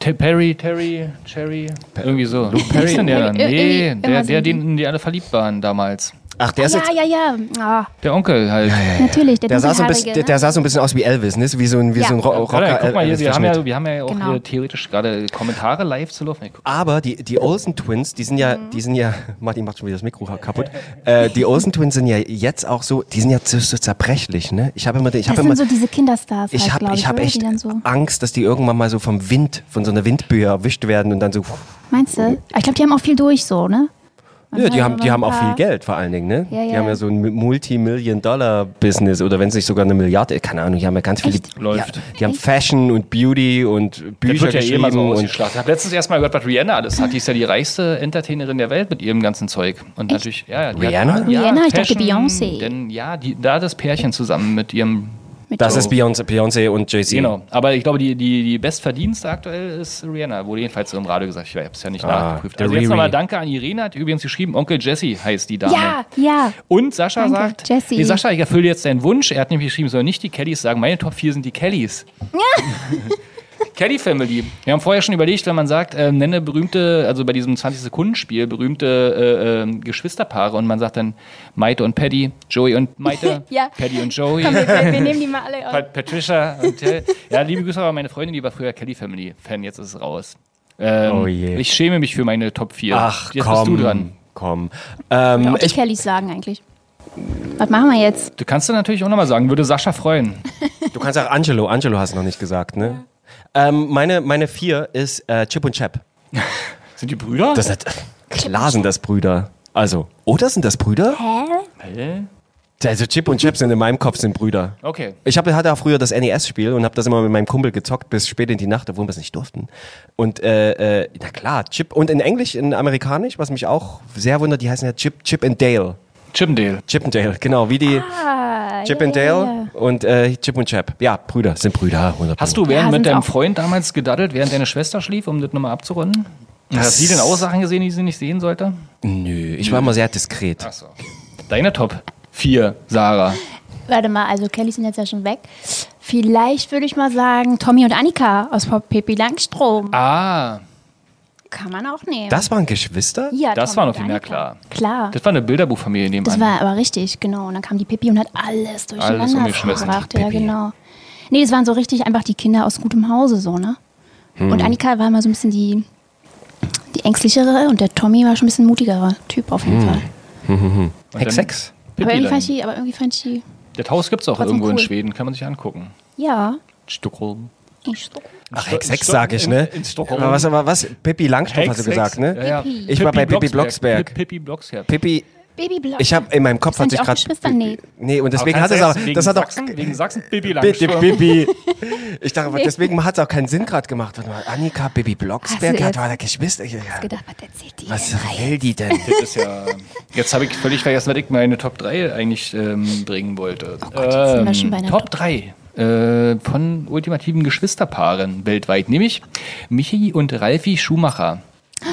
Te- Perry, Terry, Cherry, irgendwie so. Luke Perry? Hieß denn der dann? Nee, der, der, die- den die alle verliebt waren damals. Ach, der ist ja, jetzt. ja, ja, Ah, Der Onkel halt. natürlich, der, Der sah, so ein bisschen, der, ne? der sah so ein bisschen aus wie Elvis, ne? Wie so ein, wie Ja. so ein Ro Rocker. Ja, guck mal hier, Elvis wir haben ja, wir haben ja auch Genau. hier theoretisch gerade Kommentare live zu laufen. Aber die, die Olsen Twins, die sind ja, Mhm. die sind ja, Martin macht schon wieder das Mikro kaputt. Äh, die Olsen Twins sind ja jetzt auch so, die sind ja so, so zerbrechlich, ne? Ich habe immer, ich Das habe immer, sind so diese Kinderstars, ich halt, habe, glaub ich habe echt so, Angst, dass die irgendwann mal so vom Wind, von so einer Windböe erwischt werden und dann so. meinst du? Ich glaube, die haben auch viel durch so, ne? Man Ja, die haben, die haben auch viel Geld vor allen Dingen, ne? Ja, Die ja. haben ja so ein Multi-Million-Dollar-Business oder wenn es nicht sogar eine Milliarde, keine Ahnung, die haben ja ganz viele. Echt? Läuft. Ja, die haben Fashion und Beauty und Das Bücher wird ja eh immer so und. Ich habe letztens erst mal gehört, was Rihanna alles hat. Die ist ja die reichste Entertainerin der Welt mit ihrem ganzen Zeug. Und natürlich, ja, ja. die Rihanna? Hat, Rihanna? Ich dachte Fashion, Beyoncé. Denn ja, die, da das Pärchen zusammen mit ihrem Mit das so- ist Beyoncé, Beyoncé und Jay-Z. Genau, aber ich glaube, die, die, die Bestverdienste aktuell ist Rihanna, wurde jedenfalls so im Radio gesagt. Ich habe es ja nicht Ah, nachgeprüft. der Also jetzt Riri. nochmal Danke an Irene, hat übrigens geschrieben, Onkel Jesse heißt die Dame. Ja, ja. Und Sascha Danke, sagt, Jessie. nee, Sascha, ich erfülle jetzt deinen Wunsch. Er hat nämlich geschrieben, soll nicht die Kellys sagen, meine Top 4 sind die Kellys. Kelly Family. Wir haben vorher schon überlegt, wenn man sagt, äh, nenne berühmte, also bei diesem 20-Sekunden-Spiel, berühmte äh, äh, Geschwisterpaare und man sagt dann Maite und Paddy, Joey und Maite, Ja. Paddy und Joey. Komm, wir, wir nehmen die mal alle auf. Pat Patricia und Till. Ja, liebe Grüße an meine Freundin, die war früher Kelly Family Fan, jetzt ist es raus. Ähm, Oh je. Ich schäme mich für meine Top 4. Ach, jetzt komm. bist du dran. Komm. Ähm, die ich, Kellys sagen eigentlich. Was machen wir jetzt? Du kannst du natürlich auch nochmal sagen, würde Sascha freuen. du kannst auch Angelo. Angelo hast du noch nicht gesagt, ne? Ähm, meine, meine vier ist äh, Chip und Chap. Sind die Brüder? Das sind, klar sind das Brüder. Also, oder sind das Brüder? Hä? Also Chip und Chap sind in meinem Kopf sind Brüder. Okay. Ich hab, hatte auch früher das NES-Spiel und habe das immer mit meinem Kumpel gezockt bis spät in die Nacht, obwohl wir es nicht durften. Und äh, äh, na klar, Chip und in Englisch, in Amerikanisch, was mich auch sehr wundert, die heißen ja Chip, Chip and Dale. Chippendale. Chip and Dale, genau, wie die Ah, Chip ja, and ja, Dale ja. und äh, Chip und Chap. Ja, Brüder, sind Brüder, 100 Hast du während Ja, mit deinem. Freund damals gedaddelt, während deine Schwester schlief, um das nochmal abzurunden? Hast sie denn auch Sachen gesehen, die sie nicht sehen sollte? Nö, ich war immer sehr diskret. Achso. Deine Top 4, Sarah. Warte mal, also Kellys sind jetzt ja schon weg. Vielleicht würde ich mal sagen, Tommy und Annika aus Pippi Langstrom. Ah, Kann man auch nehmen. Das waren Geschwister? ja, das Tommy war noch viel mehr klar. Klar. Das war eine Bilderbuchfamilie nebenan. Das war aber richtig, genau. Und dann kam die Pippi und hat alles durcheinander umgeschmissen, gebracht. die Ja, genau. Nee, das waren so richtig einfach die Kinder aus gutem Hause, so, ne? Hm. Und Annika war immer so ein bisschen die, die ängstlichere und der Tommy war schon ein bisschen mutigerer Typ auf Hm. jeden Fall. Und Hex, dann Hex. Aber irgendwie, fand ich aber irgendwie fand ich die, Das Haus gibt es auch irgendwo in cool. Schweden, kann man sich angucken. ja, Stockholm. ich so. Ach, Hex, in Hex sag ich, in- ne? in Stockholm. Aber was, aber was? Pippi Langstrumpf hast du gesagt, ne? Ja, ja. Pippi. Ich war bei Pippi Blocksberg. Pippi Blocksberg. Pippi, Babyblock. Ich habe in meinem Kopf hat sich gerade. Nee. Nee, und deswegen hat es auch. Das hat wegen auch. Sachsen, wegen Sachsen, Bibi Bitte, Langstrumpf. Bibi. Ich dachte, deswegen hat es auch keinen Sinn gerade gemacht. Warte mal, Annika, Bibi Blocksberg, hat war der Geschwister. Ja. gedacht, was erzählt die Was denn? will die denn? Das ist ja. Jetzt habe ich völlig vergessen, was ich meine Top 3 eigentlich ähm, bringen wollte. Oh Gott, jetzt sind wir schon bei einer Top 3 äh, von ultimativen Geschwisterpaaren weltweit, nämlich Michi und Ralfi Schumacher.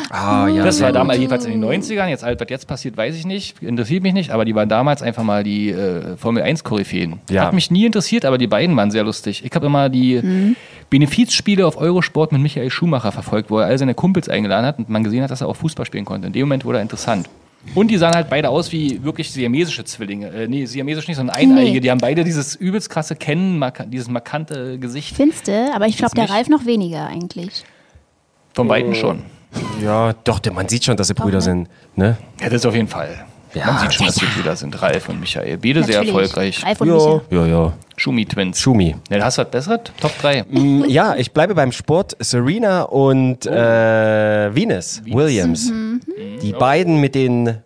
Ah, ja. Das war damals jedenfalls in den 90ern. Jetzt alt, was jetzt passiert, weiß ich nicht. Interessiert mich nicht. Aber die waren damals einfach mal die äh, Formel 1 Koryphäen. Ja. Hat mich nie interessiert, aber die beiden waren sehr lustig. Ich habe immer die Mhm. Benefizspiele auf Eurosport mit Michael Schumacher verfolgt, wo er all seine Kumpels eingeladen hat und man gesehen hat, dass er auch Fußball spielen konnte. In dem Moment wurde er interessant. Und die sahen halt beide aus wie wirklich siamesische Zwillinge. Äh, nee, siamesisch nicht, sondern eineige. Nee. Die haben beide dieses übelst krasse Kennen, marka dieses markante Gesicht. Findste, aber ich glaube, der. Ralf noch weniger eigentlich. Von Oh. beiden schon. ja, doch, der- man sieht schon, dass sie Brüder ne? sind. Ne? Ja, das auf jeden Fall. Ja. Man sieht schon, dass ja. Brüder sind. Ralf und Michael. Beide sehr Natürlich. erfolgreich. Ralf und Ja, Micha. ja, ja. Schumi-Twins. Schumi. Ja, hast du was Besseres? Top 3. Mm, Ja, ich bleibe beim Sport. Serena und äh, Venus Williams. Mhm. Die beiden mit den,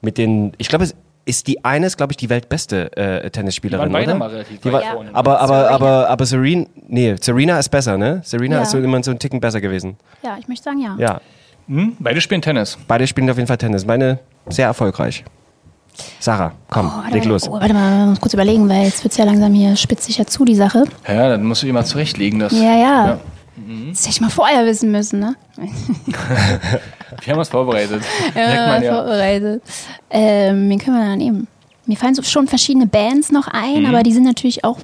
mit den, ich glaube, es ist die eine ist, glaube ich, die weltbeste äh, Tennisspielerin, Die waren beide oder? mal relativ die war, ne? aber, aber, Serena. aber, aber Serena, nee, Serena ist besser, ne? Serena Ja. ist so immer so ein Ticken besser gewesen. Ja, ich möchte sagen, ja. Ja, Hm? Beide spielen Tennis. beide spielen auf jeden Fall Tennis. Meine sehr erfolgreich. Sarah, komm, Oh, leg warte, los. Oh, warte mal, wir müssen kurz überlegen, weil jetzt wird es ja langsam hier spitzt sich ja zu, die Sache. Ja, dann musst du dir mal zurechtlegen. Das. Ja, ja. Ja. Das hätte ich mal vorher wissen müssen, ne? Wir haben uns vorbereitet. Ja, man ja. vorbereitet. Ähm, wen können wir da nehmen? Mir fallen so schon verschiedene Bands noch ein, Mhm. aber die sind natürlich auch,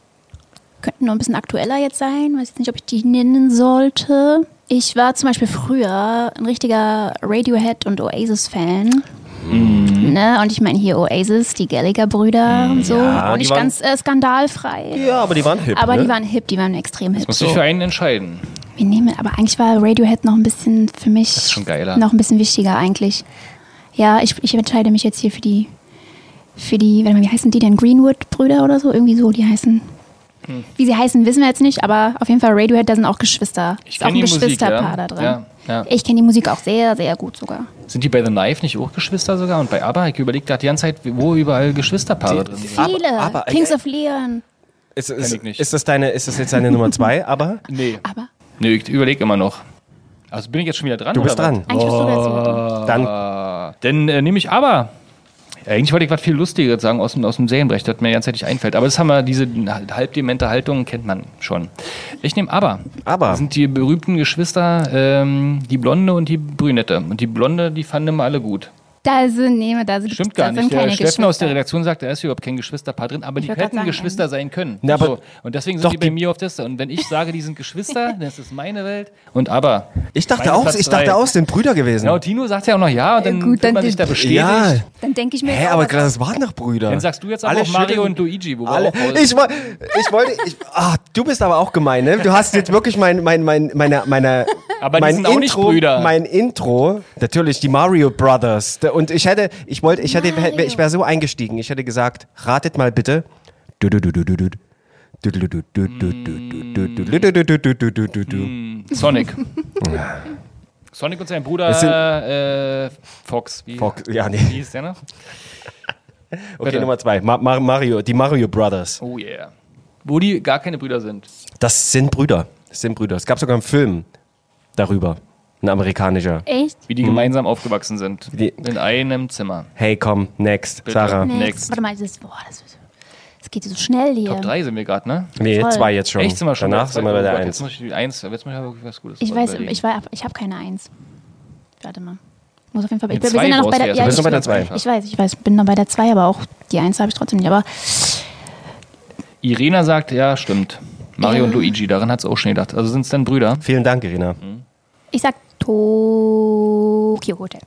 könnten noch ein bisschen aktueller jetzt sein. Weiß jetzt nicht, ob ich die nennen sollte. Ich war zum Beispiel früher ein richtiger Radiohead- und Oasis-Fan. Mhm. Ne? Und ich meine hier Oasis, die Gallagher-Brüder und so. Ja, auch nicht waren- ganz äh, skandalfrei. Ja, aber die waren hip, Aber ne? die waren hip, die waren extrem hip. Muss So. sich für einen entscheiden. Wir nehmen, aber eigentlich war Radiohead noch ein bisschen für mich ist schon geiler. noch ein bisschen wichtiger eigentlich. Ja, ich, ich entscheide mich jetzt hier für die, für die, warte mal, wie heißen die denn? Greenwood-Brüder oder so? Irgendwie so, die heißen. Hm. Wie sie heißen, wissen wir jetzt nicht, aber auf jeden Fall Radiohead, da sind auch Geschwister. Ich ist auch kenn ein die Musik, Geschwisterpaar ja. da drin. Ja, ja. Ich kenne die Musik auch sehr, sehr gut sogar. Sind die bei The Knife nicht auch Geschwister sogar? Und bei ABBA? Ich überlegt da die ganze Zeit, wo überall Geschwisterpaare drin sind. Viele. aber- Kings äh, of Leon. Ist, ist, Kenn ich nicht. ist, das deine, ist das jetzt deine Nummer zwei? Aber Nee. Aber Nee, ich überlege immer noch. Also bin ich jetzt schon wieder dran? du bist oder was? dran. eigentlich bist du jetzt wieder drin. Dann Dann äh, nehme ich aber. Eigentlich wollte ich was viel Lustigeres sagen aus dem, aus dem Serienrecht, das mir ganz nicht einfällt. Aber das haben wir, diese halbdemente Haltung kennt man schon. Ich nehme aber. Aber. Das sind die berühmten Geschwister, ähm, die Blonde und die Brünette. Und die Blonde, die fanden immer alle gut. Da sind, nee, da sind, Stimmt da gar sind nicht. Der Steffen aus der. Redaktion sagt, da ist überhaupt kein Geschwisterpaar drin, aber die wollte grad hätten sagen, Geschwister sein können. Na, aber- so. Und deswegen sind die bei die- mir auf der Liste. Und wenn ich sage, die sind Geschwister, dann ist es meine Welt. Und aber. ich dachte auch, Platz ich dachte drei. auch, es sind Brüder gewesen. Ja, und Tino sagt ja auch noch ja, und dann gut, fühlt dann man sich da bestätigt. ja. Dann denke ich mir, Hä, aber auch, das waren doch Brüder. Dann sagst du jetzt aber Alle auch Mario und Luigi, wo Alle, ich, ich wollte, ich, ah, du bist aber auch gemein, ne? Du hast jetzt wirklich mein, mein, mein, meine, meine, Aber die mein sind auch nicht Brüder. Mein Intro, natürlich die Mario Brothers. Da- und ich hätte, ich wollte, ich hätte, Mario. ich wäre so eingestiegen. Ich hätte gesagt, ratet mal bitte. Sonic. Sonic und sein Bruder äh, Fox. Wie, Fox, ja, nee. Wie hieß der noch? Okay, Bitte. Nummer zwei. Ma Mar Mario, die Mario Brothers. Oh yeah. Wo die gar keine Brüder sind. Das sind Brüder. Das sind Brüder. Es gab sogar einen Film darüber. Ein amerikanischer. echt? Wie die gemeinsam aufgewachsen sind. Die- In einem Zimmer. Hey, komm, next. Bitte. Sarah. Nee. Next. Next. Warte mal, das, boah, das, das geht so schnell hier. Top 3 sind wir gerade, ne? Nee, Voll. zwei jetzt schon. Echt sind wir schon Danach bei sind wir bei der Oh Gott, Eins. Jetzt muss ich die Eins, jetzt muss ich aber wirklich was Gutes Ich weiß, überlegen. ich, war, ich habe keine Eins. Warte mal. Muss auf jeden Fall. Ich, wir zwei sind ja noch brauchst bei du der. jetzt, Ja, aber bist ich, noch bei der zwei. ich weiß, ich weiß, bin noch bei der zwei, aber auch die Eins habe ich trotzdem nicht. Aber Irena sagt, ja, stimmt. Mario und Luigi, daran hat es auch schon gedacht. Also sind es dann Brüder? Vielen Dank, Irina. ich sag Tokyo Hotel.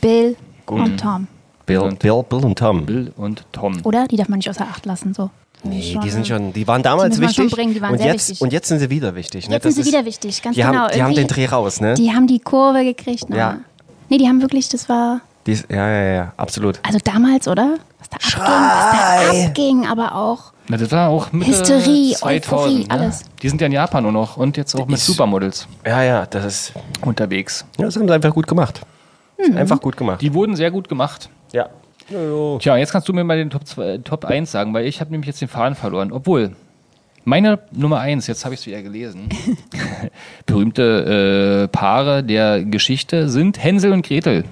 Bill und Tom. Bill, Und- Bill, Bill und Tom. Bill und Tom. Oder? Die darf man nicht außer Acht lassen. So. Nee, die sind schon, die waren damals Die wichtig. schon bringen, die waren und, sehr jetzt, wichtig. und jetzt sind sie wieder wichtig. Ne? Jetzt sind Das sie ist- wieder wichtig, ganz die genau. Haben, die haben den Dreh raus, ne? Die haben die Kurve gekriegt. Na. Ja. Nee, die haben wirklich, das war. Die ist, ja, ja, ja, absolut. Also damals, oder? Was da abging, was da abging, aber auch. Na, das war auch Mitte Hysterie, 2000, Euphorie, ne? alles. Die sind ja in Japan nur noch und jetzt auch mit Supermodels Ja, ja, das ist, unterwegs. ja, das haben sie einfach gut gemacht. Ist Einfach gut gemacht. Die wurden sehr gut gemacht. ja. Tja, jetzt kannst du mir mal den Top, 2, Top 1 sagen, weil ich habe nämlich jetzt den Faden verloren. Obwohl, meine Nummer 1, jetzt habe ich es wieder gelesen, berühmte äh, Paare der Geschichte sind Hänsel und Gretel.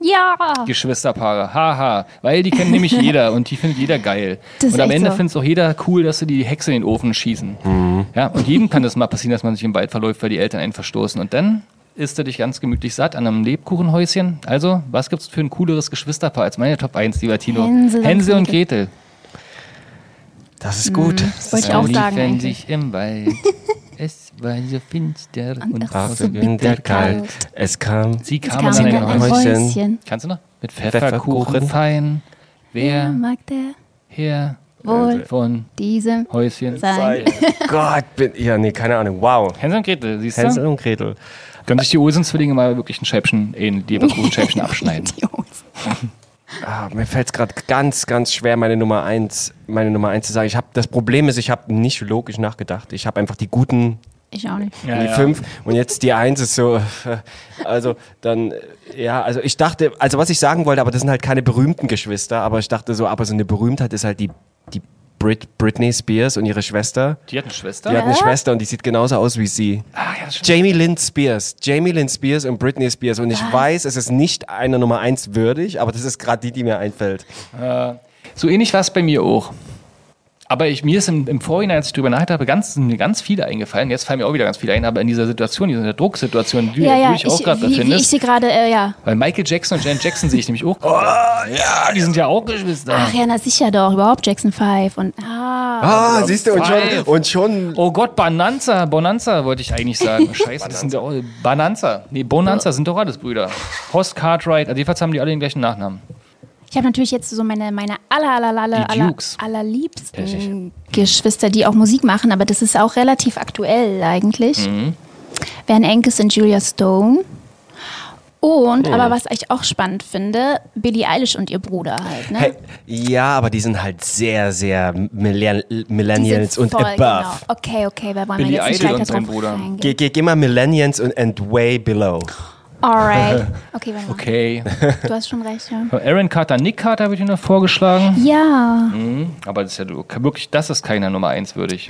Ja. Geschwisterpaare, haha, weil die kennt nämlich jeder und die findet jeder geil. Das und am Ende so. findet es auch jeder cool, dass sie die Hexe in den Ofen schießen. Mhm. Ja, und jedem kann das mal passieren, dass man sich im Wald verläuft, weil die Eltern einen verstoßen. Und dann isst du dich ganz gemütlich satt an einem Lebkuchenhäuschen. Also, was gibt's für ein cooleres Geschwisterpaar als meine Top 1, lieber Tino? Hänsel und und Gretel. Das ist gut. Das wollte ich auch sagen sich im Wald. es war so finster und, ach, Ach, so so bitter kalt. Es kam. sie Jetzt kamen kam an wieder ein ein Häuschen. Häuschen. Kannst du noch? Mit Pfefferkuchen. Pfefferkuchen fein. Wer mag der her wohl von diesem Häuschen? sein? Gott, bin, ja, nee, keine Ahnung. Wow. Hänsel und Gretel, siehst Hänsel du? und Gretel. Können sich die Olsen-Zwillinge mal wirklich ein Scheibchen, äh, ein Leberkuchenscheibchen abschneiden. Ah, mir fällt es gerade ganz, ganz schwer, meine Nummer eins, meine Nummer eins zu sagen. Ich habe das Problem ist, ich habe nicht logisch nachgedacht. Ich habe einfach die guten, Ich auch nicht. Ja, die ja. fünf und jetzt die eins ist so. Also dann, äh, ja, also ich dachte, also was ich sagen wollte, aber das sind halt keine berühmten Geschwister, aber ich dachte so, aber so eine Berühmtheit ist halt die, die Brit, Britney Spears und ihre Schwester. Die hat eine Schwester? Die hat eine Schwester und die sieht genauso aus wie sie. ah, ja. Jamie Lynn Spears. Jamie Lynn Spears und Britney Spears. Und ich weiß, es ist nicht einer Nummer eins würdig, aber das ist gerade die, die mir einfällt. So ähnlich war es bei mir auch. Aber ich, mir ist im, im Vorhinein, als ich drüber nachgedacht habe, ganz, mir ganz viele eingefallen. Jetzt fallen mir auch wieder ganz viele ein, aber in dieser Situation, in dieser Drucksituation, die Ja, du ja, dich auch gerade wie ich befindest. sie gerade, äh, ja. Weil Michael Jackson und Janet Jackson sehe ich nämlich auch. ja, die sind ja auch Geschwister. Ach ja, na sicher doch, überhaupt Jackson 5 und ah. Ah, siehst du, und schon, und schon Oh Gott, Bonanza, Bonanza wollte ich eigentlich sagen. Scheiße, das sind ja auch Bonanza. Nee, Bonanza sind doch alles Brüder. Horst Cartwright, also jedenfalls haben die alle den gleichen Nachnamen. Ich habe natürlich jetzt so meine, meine aller, aller, aller, aller, allerliebsten Geschwister, die auch Musik machen, aber das ist auch relativ aktuell eigentlich. Mhm. Wären Angus und Julia Stone. Und, aber was ich auch spannend finde, Billie Eilish und ihr Bruder halt, ne? Hey, ja, aber die sind halt sehr, sehr Millenn Millennials und voll, above. Genau. Okay, okay, wir wollen Billie wir jetzt Idol nicht und weiter sein drauf Bruder. Geh, geh, geh mal Millennials und and way below. Alright. Okay, warte mal. Okay. Du hast schon recht, ja. Aaron Carter, Nick Carter habe ich noch vorgeschlagen. Ja, Aber das ist ja wirklich, das ist keiner Nummer eins würdig.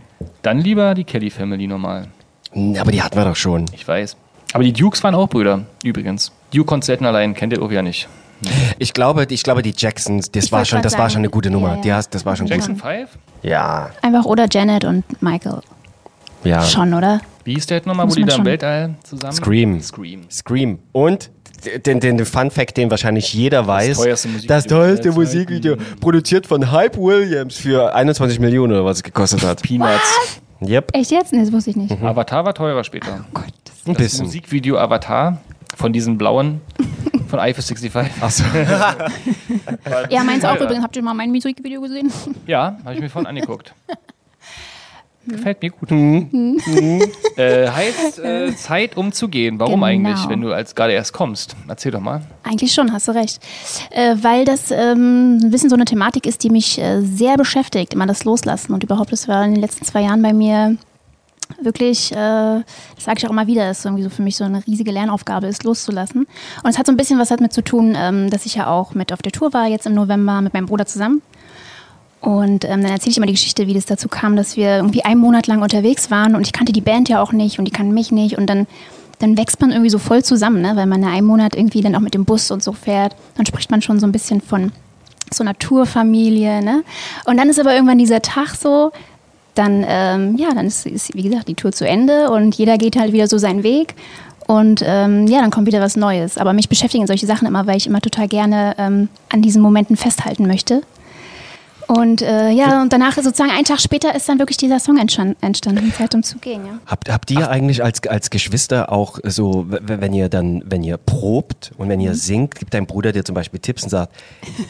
Dann lieber die Kelly Family normal. Hm, Aber die hatten wir doch schon. Ich weiß. Aber die Dukes waren auch Brüder, übrigens. Duke und selten allein, kennt ihr auch ja nicht. Ich glaube, ich glaube, die Jacksons, das Ich war schon, das war schon eine gute Nummer. ja, ja. Die hast, das war schon Jackson gut. 5? Ja, einfach oder Janet und Michael. ja. Schon, oder? Wie hieß der nochmal, wo die da im Weltall zusammen? Scream. Scream. Scream. Und den, den, den Fun Fact, den wahrscheinlich jeder weiß. teuerste Musikvideo Das teuerste. Musikvideo. Produziert von Hype Williams für 21 Millionen oder was es gekostet hat. Peanuts. Yep. Echt jetzt? Nee, das wusste ich nicht. Avatar war teurer später. Ein Das bisschen. Musikvideo Avatar von diesen blauen von Eiffel 65. Achso. Ja, meins auch teurer. übrigens. Habt ihr mal mein Musikvideo gesehen? Ja, habe ich mir vorhin angeguckt. Gefällt mir gut. Mhm. äh, heißt äh, Zeit um zu gehen. Warum Genau. eigentlich, wenn du als gerade erst kommst? Erzähl doch mal. Eigentlich schon, hast du recht. Äh, weil das ähm, ein bisschen so eine Thematik ist, die mich äh, sehr beschäftigt, immer das Loslassen. Und überhaupt, das war in den letzten zwei Jahren bei mir wirklich, äh, das sage ich auch immer wieder, ist irgendwie so für mich so eine riesige Lernaufgabe ist, loszulassen. Und es hat so ein bisschen was damit zu tun, ähm, dass ich ja auch mit auf der Tour war, jetzt im November mit meinem Bruder zusammen. Und ähm, dann erzähle ich immer die Geschichte, wie das dazu kam, dass wir irgendwie einen Monat lang unterwegs waren und ich kannte die Band ja auch nicht und die kannten mich nicht und dann, dann wächst man irgendwie so voll zusammen, ne? weil man ja einen Monat irgendwie dann auch mit dem Bus und so fährt. Dann spricht man schon so ein bisschen von so einer Tourfamilie. Ne? Und dann ist aber irgendwann dieser Tag so, dann, ähm, ja, dann ist, ist, wie gesagt, die Tour zu Ende und jeder geht halt wieder so seinen Weg. Und ähm, ja, dann kommt wieder was Neues. Aber mich beschäftigen solche Sachen immer, weil ich immer total gerne ähm, an diesen Momenten festhalten möchte. Und äh, ja, und danach sozusagen einen Tag später ist dann wirklich dieser Song entstanden, Zeit um zu gehen, ja. Habt, habt ihr eigentlich als, als Geschwister auch so, wenn ihr dann, wenn ihr probt und wenn ihr Mhm. singt, gibt dein Bruder dir zum Beispiel Tipps und sagt,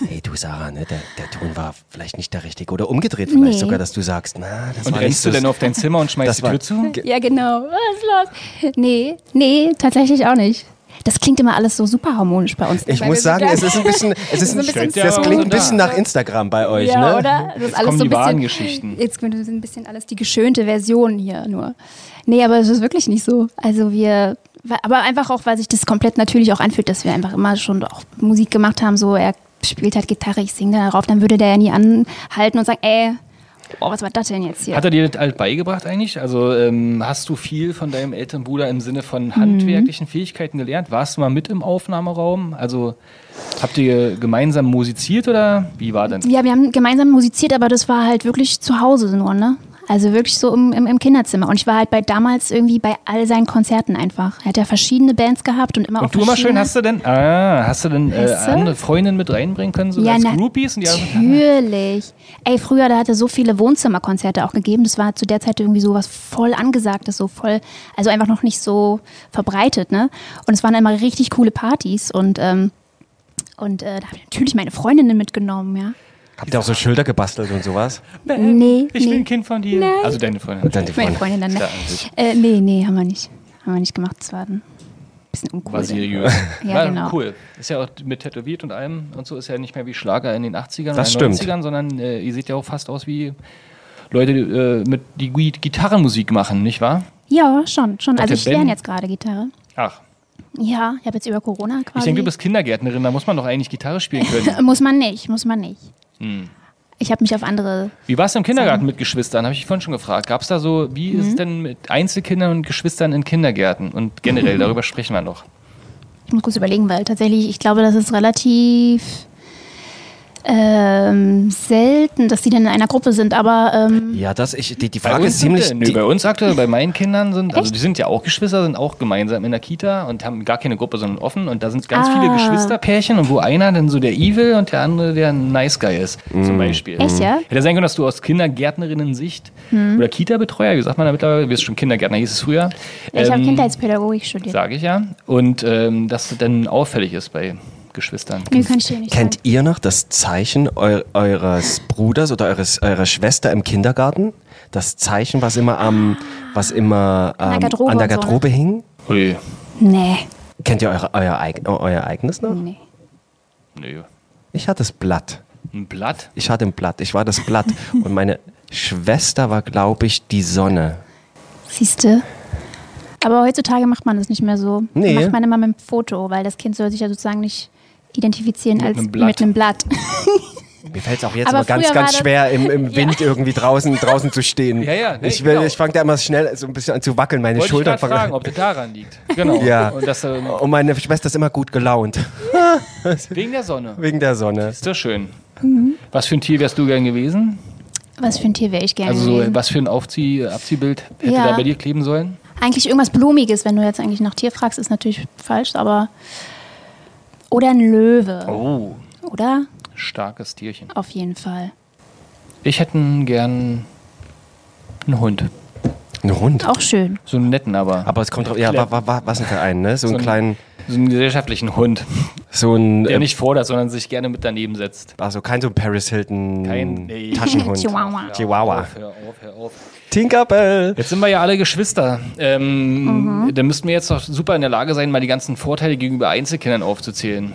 hey du Sarah, ne, der, der Ton war vielleicht nicht der richtige oder umgedreht vielleicht Nee. sogar, dass du sagst, na, das Und war rennst du denn auf dein Zimmer und schmeißt Das die Tür zu? Ja, genau. Was ist los? Nee, nee, tatsächlich auch nicht. Das klingt immer alles so super harmonisch bei uns. Ich muss sagen, es ist ein bisschen, es ist ein bisschen das so- klingt ein bisschen nach Instagram bei euch, ja, ne? oder? Das ist alles kommen so die ein bisschen, wahren Geschichten. Jetzt kommt ein bisschen alles die geschönte Version hier nur. Nee, aber es ist wirklich nicht so. Also wir, Aber einfach auch, weil sich das komplett natürlich auch anfühlt, dass wir einfach immer schon auch Musik gemacht haben, so er spielt halt Gitarre, ich singe da drauf, dann würde der ja nie anhalten und sagen, ey, oh, was war das denn jetzt hier? Hat er dir das alt beigebracht eigentlich? Also ähm, hast du viel von deinem älteren Bruder im Sinne von handwerklichen Fähigkeiten gelernt? Warst du mal mit im Aufnahmeraum? Also habt ihr gemeinsam musiziert oder wie war denn? Ja, wir haben gemeinsam musiziert, aber das war halt wirklich zu Hause nur, ne? Also wirklich so im, im, im Kinderzimmer. Und ich war halt bei damals irgendwie bei all seinen Konzerten einfach. Er hat ja verschiedene Bands gehabt und immer auch Und du immer schön, hast du denn, ah, hast du denn äh, andere Freundinnen mit reinbringen können, so Ja, als na- Groupies? Und die Natürlich. Ey, früher, da hat er so viele Wohnzimmerkonzerte auch gegeben. Das war zu der Zeit irgendwie so was voll angesagtes, so voll, also einfach noch nicht so verbreitet, ne? Und es waren immer richtig coole Partys und, ähm, und äh, da habe ich natürlich meine Freundinnen mitgenommen, ja. Habt ihr auch so Schilder gebastelt und sowas? Nee, ich will nee. ein Kind von dir. Nein. Also deine Freundin. Dann die Meine Freunde. Freundin dann, ne? Sich. Äh, nee, nee, haben wir nicht. Haben wir nicht gemacht. Das war ein bisschen uncool. War seriös. Ja, War genau. Cool. Ist ja auch mit tätowiert und allem und so ist ja nicht mehr wie Schlager in den 80ern Das oder stimmt. 90ern, sondern äh, ihr seht ja auch fast aus wie Leute, äh, mit, die Gitarrenmusik machen, nicht wahr? Ja, schon, schon. Also ich Ben- lerne jetzt gerade Gitarre. Ach, Ja, ich habe jetzt über Corona quasi. ich denke, du bist Kindergärtnerin, da muss man doch eigentlich Gitarre spielen können. Muss man nicht, muss man nicht. Hm. Ich habe mich auf andere. Wie war es im Kindergarten mit Geschwistern? Habe ich vorhin schon gefragt. Gab es da so, wie ist Mhm. es denn mit Einzelkindern und Geschwistern in Kindergärten? Und generell, darüber sprechen wir noch. Ich muss kurz überlegen, weil tatsächlich, ich glaube, das ist relativ ähm, selten, dass die dann in einer Gruppe sind. Aber ähm, Ja, das, ich, die, die Frage ist ziemlich. Die, bei uns aktuell, bei meinen Kindern sind, also Echt? die sind ja auch Geschwister, sind auch gemeinsam in der Kita und haben gar keine Gruppe, sondern offen. Und da sind ganz Ah. viele Geschwisterpärchen und wo einer dann so der Evil und der andere der Nice Guy ist, zum Beispiel. Echt, ja? Hätte sein können, dass du aus Kindergärtnerinnen-Sicht Hm. oder Kita-Betreuer, wie sagt man da mittlerweile, du bist schon Kindergärtner, hieß es früher. ich habe ähm, Kindheitspädagogik studiert. Sage ich ja. Und ähm, dass das dann auffällig ist bei Geschwistern. Nö, kann ich dir nicht kennt sagen. ihr noch das Zeichen eu eures Bruders oder eures, eurer Schwester im Kindergarten? Das Zeichen, was immer am, was immer An der ähm, Garderobe an der so, ne? Garderobe hing? Ui, Nee, Kennt ihr eure, euer, eig euer eigenes noch? nee. nö. Ich hatte das Blatt. Ein Blatt? Ich hatte ein Blatt. Ich war das Blatt. Und meine Schwester war, glaube ich, die Sonne. Siehste. Aber heutzutage macht man das nicht mehr so. Nee. Macht man immer mit einem Foto, weil das Kind soll sich ja sozusagen nicht identifizieren Mit als einem mit einem Blatt. Mir fällt es auch jetzt Aber immer ganz, ganz schwer, im, im Wind irgendwie draußen, draußen zu stehen. Ja, ja, nee, ich will, genau. ich fange da immer schnell so ein bisschen an zu wackeln. Meine Wollte ich Schultern gerade fangen fragen, ob das daran liegt. Genau. Ja. Und das, ähm, Und meine Schwester ist immer gut gelaunt. wegen der Sonne. Wegen der Sonne. Ist das schön. Mhm. Was für ein Tier wärst du gern gewesen? Was für ein Tier wäre ich gerne Also so, gewesen? was für ein Aufzieh Abziehbild hätte Ja. da bei dir kleben sollen? Eigentlich irgendwas Blumiges, wenn du jetzt eigentlich nach Tier fragst, ist natürlich falsch, aber. Oder ein Löwe. Oh, Oder? starkes Tierchen. Auf jeden Fall. Ich hätte gern einen Hund. Ein Hund. Auch schön. So einen netten, aber. Aber es kommt drauf, ja, wa, wa, wa, was denn für einen, ne? So einen So ein- kleinen, so einen gesellschaftlichen Hund, so ein, der äh, nicht fordert, sondern sich gerne mit daneben setzt. also kein so Paris Hilton Kein- nee. Taschenhund. Chihuahua. Chihuahua. Auf, hör auf, hör auf. Tinkerbell. Jetzt sind wir ja alle Geschwister. Ähm, Mhm. Da müssten wir jetzt doch super in der Lage sein, mal die ganzen Vorteile gegenüber Einzelkindern aufzuzählen.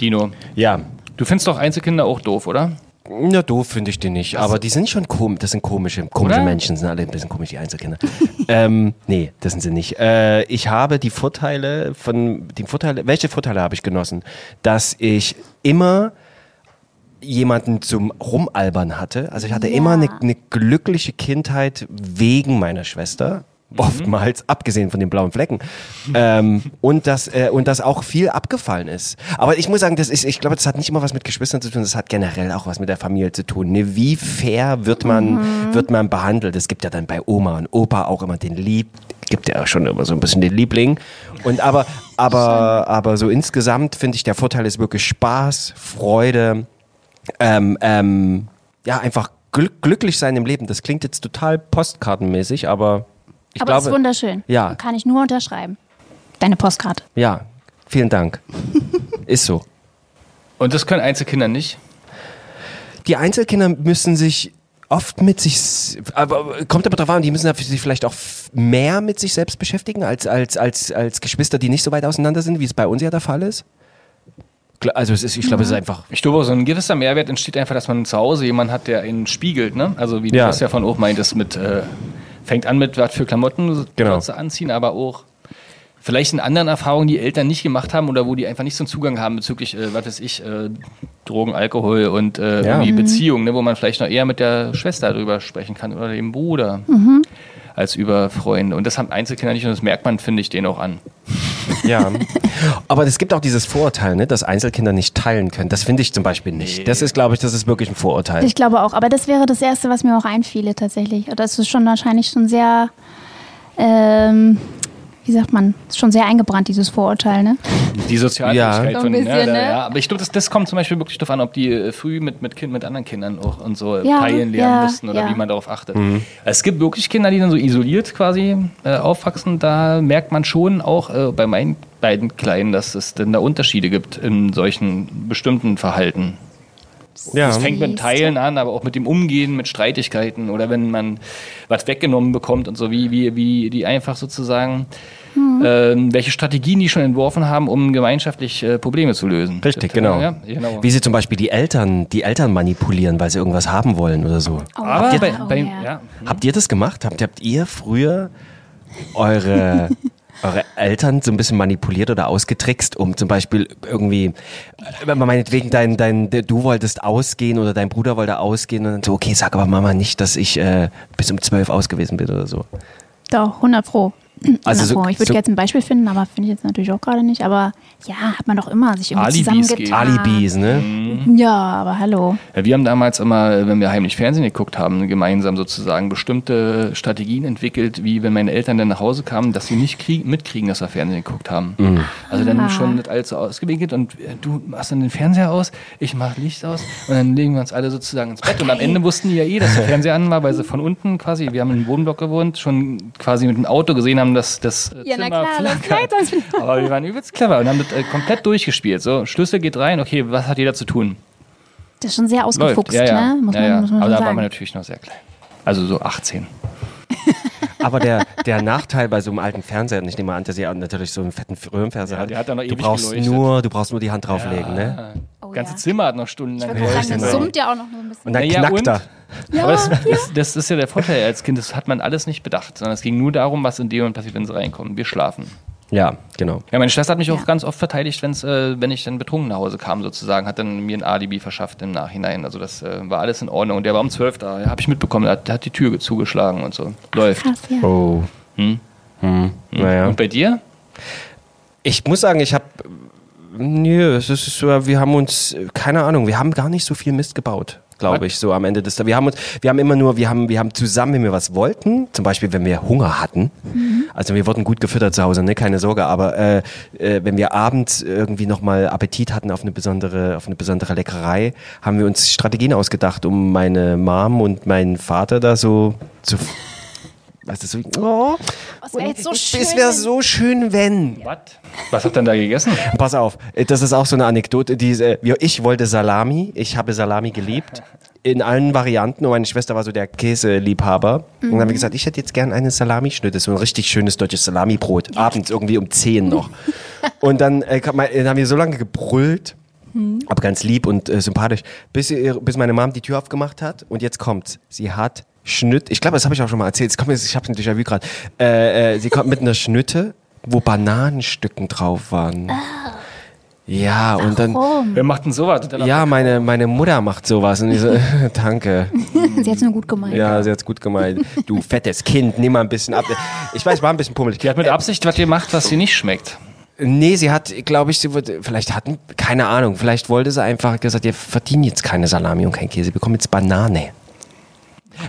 Dino, Ja. du findest doch Einzelkinder auch doof, oder? Ja, doof finde ich die nicht. Aber die sind schon komisch. Das sind komische, komische Oder? Menschen, sind alle ein bisschen komisch, die Einzelkinder. ähm, nee, das sind sie nicht. Äh, ich habe die Vorteile von, die Vorteile, welche Vorteile habe ich genossen? Dass ich immer jemanden zum Rumalbern hatte. Also ich hatte Ja. immer eine, eine glückliche Kindheit wegen meiner Schwester. Oftmals, abgesehen von den blauen Flecken. ähm, und, dass, äh, und dass auch viel abgefallen ist. Aber ich muss sagen, das ist, ich glaube, das hat nicht immer was mit Geschwistern zu tun, das hat generell auch was mit der Familie zu tun. Ne? Wie fair wird man, wird man behandelt? Es gibt ja dann bei Oma und Opa auch immer den Lieb, gibt ja auch schon immer so ein bisschen den Liebling. Und aber, aber, aber so insgesamt finde ich, der Vorteil ist wirklich Spaß, Freude, ähm, ähm, ja, einfach glück, glücklich sein im Leben. Das klingt jetzt total postkartenmäßig, aber ich aber es glaube. ist wunderschön. Ja. Kann ich nur unterschreiben. Deine Postkarte. Ja, vielen Dank. ist so. Und das können Einzelkinder nicht. Die Einzelkinder müssen sich oft mit sich, aber kommt aber drauf an, die müssen sich vielleicht auch mehr mit sich selbst beschäftigen als, als, als, als Geschwister, die nicht so weit auseinander sind, wie es bei uns ja der Fall ist. Also es ist, ich glaube, es ist einfach. Ich glaube, so ein gewisser Mehrwert entsteht einfach, dass man zu Hause jemanden hat, der einen spiegelt. Ne? Also wie du Ja. das ja von auch meintest, mit, äh, fängt an mit, was für Klamotten Genau. du anziehen, aber auch vielleicht in anderen Erfahrungen, die Eltern nicht gemacht haben oder wo die einfach nicht so einen Zugang haben bezüglich, äh, was weiß ich, äh, Drogen, Alkohol und äh, Ja. irgendwie Mhm. Beziehungen, ne, wo man vielleicht noch eher mit der Schwester darüber sprechen kann oder dem Bruder als über Freunde. Und das haben Einzelkinder nicht und das merkt man, finde ich, denen auch an. Ja. Aber es gibt auch dieses Vorurteil, ne, dass Einzelkinder nicht teilen können. Das finde ich zum Beispiel nicht. Das ist, glaube ich, das ist wirklich ein Vorurteil. Ich glaube auch, aber das wäre das Erste, was mir auch einfiele tatsächlich. Das ist schon wahrscheinlich schon sehr, ähm, wie sagt man, ist schon sehr eingebrannt, dieses Vorurteil, ne? Die Sozialfähigkeit Ja. So ein von ja, da, ne? ja. Aber ich glaube, das, das kommt zum Beispiel wirklich darauf an, ob die äh, früh mit, mit, kind, mit anderen Kindern auch und so Ja, teilen lernen ja, müssen oder ja. wie man darauf achtet. Es gibt wirklich Kinder, die dann so isoliert quasi äh, aufwachsen. Da merkt man schon auch äh, bei meinen beiden Kleinen, dass es denn da Unterschiede gibt in solchen bestimmten Verhalten. ja. Es fängt mit Teilen an, aber auch mit dem Umgehen mit Streitigkeiten oder wenn man was weggenommen bekommt und so, wie, wie, wie die einfach sozusagen, Hm. ähm, welche Strategien die schon entworfen haben, um gemeinschaftlich äh, Probleme zu lösen. Richtig, Das, genau. Ja, genau. Wie sie zum Beispiel die Eltern, die Eltern manipulieren, weil sie irgendwas haben wollen oder so. Oh, aber ja, bei, oh, bei, ja. ja. Habt ihr das gemacht? Habt, habt ihr früher eure, eure Eltern so ein bisschen manipuliert oder ausgetrickst, um zum Beispiel irgendwie, äh, meinetwegen dein, dein, du wolltest ausgehen oder dein Bruder wollte ausgehen und dann so, okay, sag aber Mama nicht, dass ich äh, bis um zwölf aus gewesen bin oder so. Doch, 100 Pro. 100 Also so-. Ich würde so- jetzt ein Beispiel finden, aber finde ich jetzt natürlich auch gerade nicht. Aber ja, hat man doch immer sich irgendwie Alibis zusammengetan. Alibis, ne? Ja, aber hallo. Ja, wir haben damals immer, wenn wir heimlich Fernsehen geguckt haben, gemeinsam sozusagen bestimmte Strategien entwickelt, wie wenn meine Eltern dann nach Hause kamen, dass sie nicht krieg mitkriegen, dass wir Fernsehen geguckt haben. Also dann Ah. schon alles so ausgewickelt und äh, du machst dann den Fernseher aus, ich mach Licht aus und dann legen wir uns alle sozusagen ins Bett. Und am Ende wussten die ja eh, dass der Fernseher an war, weil sie von unten quasi, wir haben in einem Wohnblock gewohnt, schon quasi mit dem Auto gesehen haben, dass das äh, Ja, na Zimmer klar, das Aber wir waren übelst clever und haben das äh, komplett durchgespielt. So, Schlüssel geht rein, okay, was hat jeder zu tun? Das ist schon sehr Läuft. ausgefuchst, Ja, ja. ne? Muss ja, man, ja. muss man Aber da waren sagen. wir natürlich noch sehr klein. Also so 18. Aber der, der Nachteil bei so einem alten Fernseher, und ich nehme an, dass ihr natürlich so einen fetten Röhrenfernseher Ja, habt, der hat dann noch du ewig brauchst geleuchtet. nur, du brauchst nur die Hand drauflegen, ne? Oh, ganze ja. Zimmer hat noch stundenlang wollte gerade sagen, das summt ja auch noch ein bisschen. Und dann Naja, knackt und? er. Aber das, das, das ist ja der Vorteil als Kind, das hat man alles nicht bedacht, sondern es ging nur darum, was in dem Moment passiert, wenn sie reinkommen. Wir schlafen. Ja, genau. Ja, meine Schwester hat mich auch Ja. ganz oft verteidigt, wenn's, äh, wenn ich dann betrunken nach Hause kam, sozusagen, hat dann mir ein Alibi verschafft im Nachhinein. Also das äh, war alles in Ordnung. Und der war um 12 da, ja, habe ich mitbekommen, der hat, der hat die Tür zugeschlagen und so. Läuft. Krass, ja. Oh. Hm? Hm. Naja. Und bei dir? Ich muss sagen, ich habe. Nö, es ist so, wir haben uns, keine Ahnung, wir haben gar nicht so viel Mist gebaut, glaube ich, so am Ende des Wir haben uns, wir haben immer nur, wir haben, wir haben zusammen, wenn wir was wollten, zum Beispiel, wenn wir Hunger hatten, also wir wurden gut gefüttert zu Hause, ne, keine Sorge, aber äh, äh, wenn wir abends irgendwie nochmal Appetit hatten auf eine besondere, auf eine besondere Leckerei, haben wir uns Strategien ausgedacht, um meine Mom und meinen Vater da so zu. Weißt du, so, oh, Es wäre jetzt so schön. es wäre so schön, wenn. Was? Was habt ihr denn da gegessen? Pass auf, äh, das ist auch so eine Anekdote. Diese, wir- ich wollte Salami, ich habe Salami geliebt. In allen Varianten und meine Schwester war so der Käseliebhaber. Und dann haben wir gesagt, ich hätte jetzt gern eine Salamischnitte, so ein richtig schönes deutsches Salamibrot. Abends irgendwie um 10 noch. und dann, äh, dann haben wir so lange gebrüllt, aber ganz lieb und äh, sympathisch, bis, bis meine Mom die Tür aufgemacht hat. Und jetzt kommt's. Sie hat Schnitt, ich glaube, das habe ich auch schon mal erzählt, kommt jetzt, ich habe es ein Déjà-vu gerade. Äh, äh, sie kommt mit einer Schnitte, wo Bananenstücken drauf waren. Ja, und dann, Warum? Wer macht denn sowas? ja, meine, meine Mutter macht sowas. Und ich so, danke. Sie hat es nur gut gemeint. Ja, sie hat's gut gemeint. Du fettes Kind, nimm mal ein bisschen ab. Ich weiß, war ein bisschen pummelig. Die hat mit Absicht was gemacht, was dir nicht schmeckt. Nee, sie hat, glaube ich, sie wurde, vielleicht hatten, keine Ahnung, vielleicht wollte sie einfach gesagt, ihr verdient jetzt keine Salami und kein Käse, ihr bekommt jetzt Banane.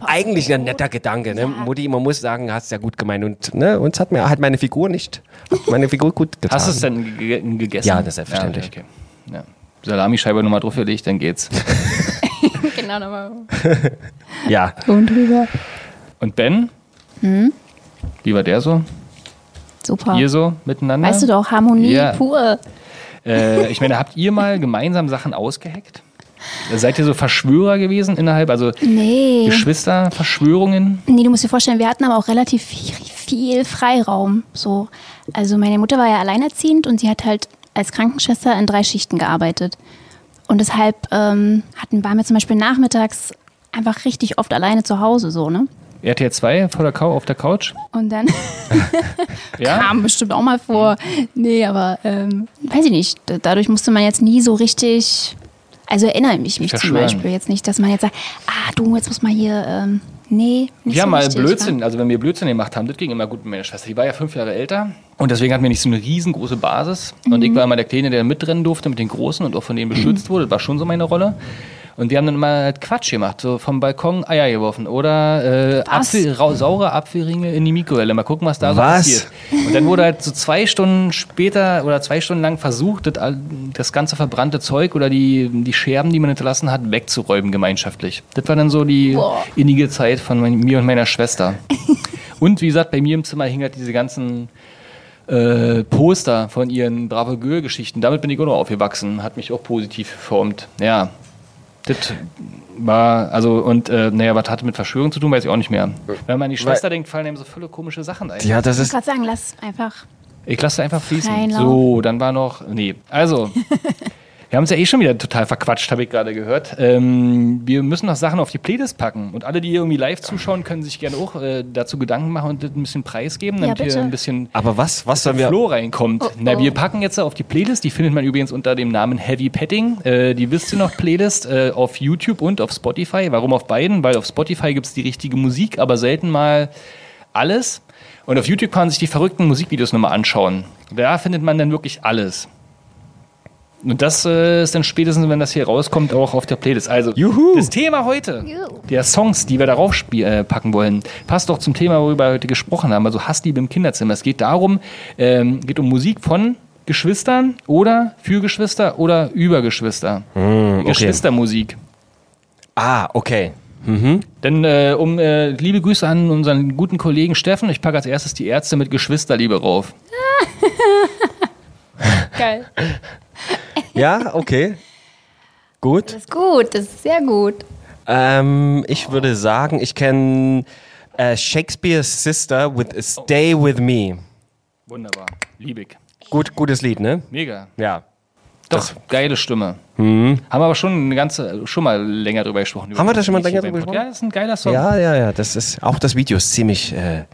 Eigentlich ein netter Gedanke, ne? Mutti, man muss sagen, hast ja gut gemeint und ne, uns hat mir hat meine Figur nicht, hat meine Figur gut getan. Hast du es denn ge ge gegessen? Ja, das ist selbstverständlich. Ja, okay, okay. Ja. Salamischeibe nochmal draufgelegt, dann geht's. Genau, nochmal Ja, oben drüber. Und Ben? Hm? Wie war der so? Super. Ihr so miteinander? Weißt du doch, Harmonie Ja. pur. Äh, ich meine, habt ihr mal gemeinsam Sachen ausgeheckt? Seid ihr so Verschwörer gewesen innerhalb, also Nee. Geschwisterverschwörungen? Nee, du musst dir vorstellen, wir hatten aber auch relativ viel, viel Freiraum. So. Also meine Mutter war ja alleinerziehend und sie hat halt als Krankenschwester in drei Schichten gearbeitet. Und deshalb ähm, hatten, waren wir zum Beispiel nachmittags einfach richtig oft alleine zu Hause so, ne? RTL 2 vor der Cou- auf der Couch? Und dann Ja? kam bestimmt auch mal vor. Nee, aber ähm, weiß ich nicht. Da- Dadurch musste man jetzt nie so richtig. Also erinnere ich mich zum. Beispiel jetzt nicht, dass man jetzt sagt, ah du, jetzt muss mal hier. Ähm, nee, nicht Wir so haben mal richtig, Blödsinn, also wenn wir Blödsinn gemacht haben, das ging immer gut mit meiner Schwester. Die war ja fünf Jahre älter und deswegen hatten wir nicht so eine riesengroße Basis. Und Mhm. ich war immer der Kleine, der mitrennen durfte mit den Großen und auch von denen beschützt wurde. Das war schon so meine Rolle. Und wir haben dann immer halt Quatsch gemacht, so vom Balkon Eier geworfen oder äh? Apfel, rau, saure Apfelringe in die Mikrowelle. Mal gucken, was da so Was? passiert. Und dann wurde halt so zwei Stunden später oder zwei Stunden lang versucht, das, das ganze verbrannte Zeug oder die, die Scherben, die man hinterlassen hat, wegzuräumen gemeinschaftlich. Das war dann so die Boah. innige Zeit von mein, mir und meiner Schwester. und wie gesagt, bei mir im Zimmer hing halt diese ganzen äh, Poster von ihren Bravo Girl-Geschichten. Damit bin ich auch noch aufgewachsen. Hat mich auch positiv geformt. Ja. Das war, also, und, äh, naja, was hatte mit Verschwörung zu tun, weiß ich auch nicht mehr. Wenn man an die Schwester denkt, fallen einem so viele komische Sachen ein. Ja, das Ich ist. wollte gerade sagen, lass einfach. Ich lasse einfach fließen. Freien Lauf. So, dann war noch. Nee, also. Wir haben es ja eh schon wieder total verquatscht, habe ich gerade gehört. Ähm, wir müssen noch Sachen auf die Playlist packen. Und alle, die irgendwie live zuschauen, können sich gerne auch äh, dazu Gedanken machen und das ein bisschen preisgeben, Ja, damit hier bitte. ein bisschen Aber was, was sollen wir. Flo reinkommt. Oh, Na, oh. wir packen jetzt auf die Playlist, die findet man übrigens unter dem Namen Heavy Petting. Äh, die wisst ihr noch, Playlist äh, auf YouTube und auf Spotify. Warum auf beiden? Weil auf Spotify gibt es die richtige Musik, aber selten mal alles. Und auf YouTube kann man sich die verrückten Musikvideos nochmal anschauen. Da findet man dann wirklich alles. Und das äh, ist dann spätestens, wenn das hier rauskommt, auch auf der Playlist. Also, Juhu. das Thema heute, der Songs, die wir darauf äh, packen wollen, passt doch zum Thema, worüber wir heute gesprochen haben. Also Hassliebe im Kinderzimmer. Es geht darum, ähm, geht um Musik von Geschwistern oder für Geschwister oder über Geschwister. okay. Geschwistermusik. Ah, okay. Denn äh, um äh, liebe Grüße an unseren guten Kollegen Steffen. Ich packe als erstes die Ärzte mit Geschwisterliebe rauf. Geil. Ja, okay. Gut. Das ist gut, das ist sehr gut. Ähm, ich würde sagen, ich kenne äh, Shakespeare's Sister with Stay With Me. Wunderbar. Liebig. Gut, gutes Lied, ne? Mega. Ja. Doch, geile Stimme. Haben aber schon eine ganze, schon mal länger drüber gesprochen. Haben wir da schon mal länger drüber gesprochen? Ja, ist ein geiler Song. Ja, ja, ja. Das ist auch das Video ist ziemlich. Äh,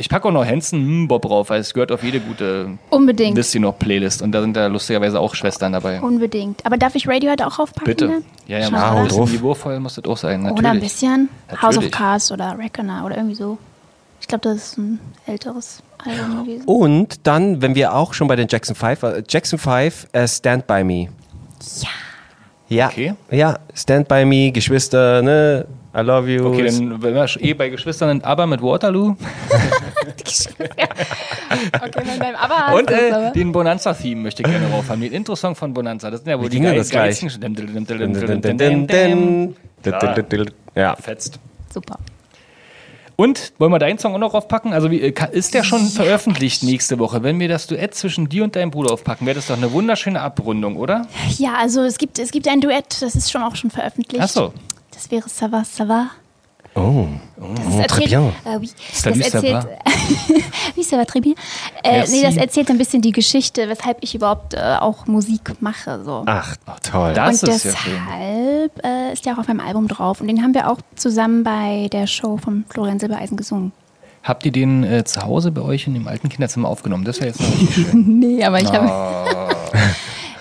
Ich packe auch noch Hansen Bob drauf, weil es gehört auf jede gute Unbedingt. Ihr noch Playlist und da sind da lustigerweise auch Schwestern dabei. Unbedingt. Aber darf ich Radiohead auch aufpacken? Bitte. ne? Ja, ja, mal ein bisschen niveauvoll muss das auch sein, natürlich. Oder ein bisschen House of Natürlich. Cards oder Reckoner oder irgendwie so. Ich glaube, das ist ein älteres Album gewesen. und dann, wenn wir auch schon bei den Jackson 5, äh, Jackson 5, äh, Stand By Me. Ja. Ja. Okay. Ja, Stand By Me, Geschwister, ne? I love you. Okay, dann wenn wir eh bei Geschwistern sind, aber mit Waterloo Okay, mit meinem Aber und äh, den Bonanza-Theme möchte ich gerne drauf haben. Den Intro-Song von Bonanza. Das sind ja wohl Wie die geil- geilsten. Ja. Fetzt. Super. Und wollen wir deinen Song auch noch aufpacken? Also wie, äh, ist der schon veröffentlicht nächste Woche? Wenn wir das Duett zwischen dir und deinem Bruder aufpacken, wäre das doch eine wunderschöne Abrundung, oder? Ja, also es gibt, es gibt ein Duett, das ist schon auch schon veröffentlicht. Ach so. Das wäre Sava Sava. Oh, Das oh très bien. Äh, oui. Salut, das ça erzählt, oui, ça va très bien. Äh, nee, das erzählt ein bisschen die Geschichte, weshalb ich überhaupt äh, auch Musik mache. So. Ach, toll. Das und ist ja schön. deshalb äh, ist der auch auf meinem Album drauf. Und den haben wir auch zusammen bei der Show von Florian Silbereisen gesungen. Habt ihr den äh, zu Hause bei euch in dem alten Kinderzimmer aufgenommen? Das wäre jetzt noch richtig schön. Nee, aber ich habe.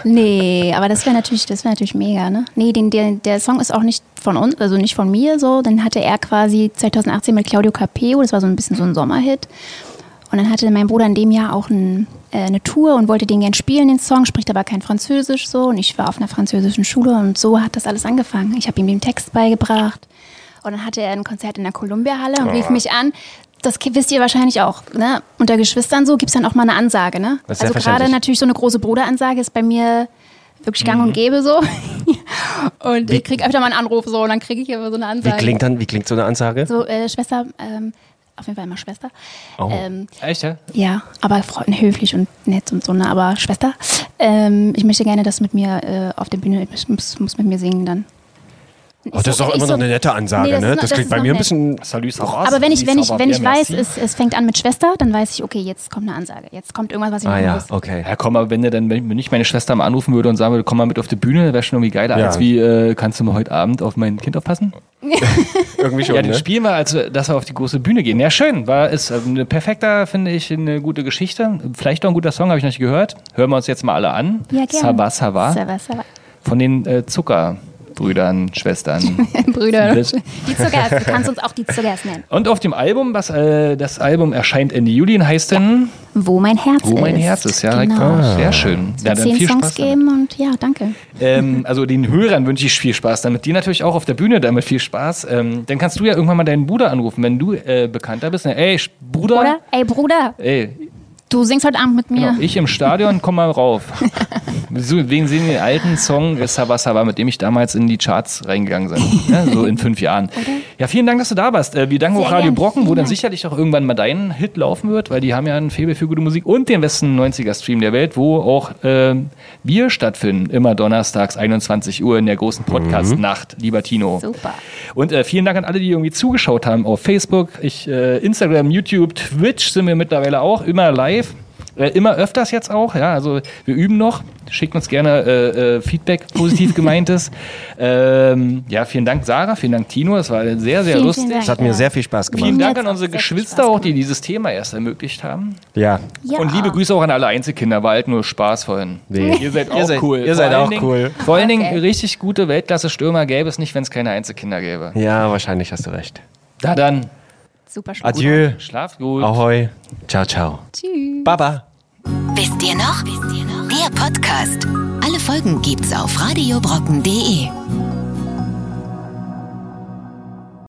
Nee, aber das wäre natürlich, das wäre natürlich mega, ne? Nee, den, der, der Song ist auch nicht von uns, also nicht von mir so. Den hatte er quasi 2018 mit Claudio Capeo, das war so ein bisschen so ein Sommerhit. Und dann hatte mein Bruder in dem Jahr auch ein, äh, eine Tour und wollte den gern spielen, den Song, spricht aber kein Französisch so. Und ich war auf einer französischen Schule und so hat das alles angefangen. Ich habe ihm den Text beigebracht. Und dann hatte er ein Konzert in der Columbia-Halle und rief mich an. Das wisst ihr wahrscheinlich auch. Ne? Unter Geschwistern so gibt es dann auch mal eine Ansage. Ne? Das ist Also gerade natürlich so eine große Bruderansage ist bei mir wirklich gang Mhm. und gäbe so. und ich kriege öfter mal einen Anruf so und dann kriege ich aber so eine Wie Ansage. klingt dann, wie klingt so eine Ansage? So, äh, Schwester, ähm, auf jeden Fall immer Schwester. Oh. Ähm, Echt, ja? ja, aber Freund, höflich und nett und so, ne? aber Schwester. Ähm, ich möchte gerne, dass mit mir äh, auf der Bühne, ich muss, muss mit mir singen dann. Oh, das ist doch Ich immer so- noch eine nette Ansage, Nee, das ne? noch- Das das klingt bei mir ein nett. bisschen. Salut? Aber wenn ich, wenn ich, wenn ich weiß, es, es fängt an mit Schwester, dann weiß ich, okay, jetzt kommt eine Ansage. Jetzt kommt irgendwas, was ich Ah machen ja, muss. okay. Ja, komm, aber wenn der dann, wenn mich meine Schwester mal anrufen würde und sagen würde, komm mal mit auf die Bühne, wäre schon irgendwie geiler, Ja. als wie, äh, kannst du mal heute Abend auf mein Kind aufpassen? Irgendwie schon, Ja, den ne? spielen wir, also, dass wir auf die große Bühne gehen. Ja, schön. War, ist äh, eine perfekter, finde ich, eine gute Geschichte. Vielleicht auch ein guter Song, habe ich noch nicht gehört. Hören wir uns jetzt mal alle an. Ja, gerne. Sava Sava. Sava, Sava. Von den äh, Zuckerbrüdern, Schwestern. Brüder. Die Zuckers. Du kannst uns auch die Zuckers nennen. Und auf dem Album, was äh, das Album erscheint Ende Juli und heißt denn Wo mein Herz ist. Wo mein Herz ist. Ja, genau. sehr schön. Ja, wird dann zehn viel Songs Spaß geben und ja, danke. Ähm, also den Hörern wünsche ich viel Spaß damit. Dir natürlich auch auf der Bühne damit viel Spaß. Ähm, dann kannst du ja irgendwann mal deinen Bruder anrufen, wenn du äh, bekannter bist. Ey, Bruder. Oder? Ey, Bruder, Ey, du singst heute Abend mit mir. genau, ich im Stadion, komm mal rauf. wegen sehen den alten Song Sava Sava, mit dem ich damals in die Charts reingegangen bin. ne? So in fünf Jahren. Ja, vielen Dank, dass du da warst. Äh, wir danken auch Radio. Brocken, wo dann Dank. sicherlich auch irgendwann mal dein Hit laufen wird, weil die haben ja ein Faible für gute Musik und den besten 90er-Stream der Welt, wo auch ähm, wir stattfinden. Immer donnerstags 21 Uhr in der großen Podcast-Nacht, lieber Tino. Super. Und äh, vielen Dank an alle, die irgendwie zugeschaut haben auf Facebook, ich, äh, Instagram, YouTube, Twitch sind wir mittlerweile auch immer live. Äh, immer öfters jetzt auch, ja, also wir üben noch. Schickt uns gerne äh, äh, Feedback, positiv gemeintes. ähm, ja, vielen Dank, Sarah, vielen Dank, Tino. Es war sehr, sehr Vielen, lustig. vielen Dank. Das hat mir sehr viel Spaß gemacht. Vielen Dank an unsere Geschwister auch, die dieses Thema erst ermöglicht haben. Ja. Ja. Und liebe Grüße auch an alle Einzelkinder, war halt nur Spaß vorhin. Nee. Ihr seid auch Ihr seid- cool. ihr seid Vor allen auch Dingen- cool. Vor allen Dingen Okay. richtig gute Weltklasse-Stürmer gäbe es nicht, wenn es keine Einzelkinder gäbe. Ja, wahrscheinlich hast du recht. Na dann, Super Schluss. Adieu. schlaf gut. Ahoi. Ciao, ciao. Tschüss. Baba. Wisst ihr noch? Wisst ihr noch? Der Podcast. Alle Folgen gibt's auf radiobrocken.de.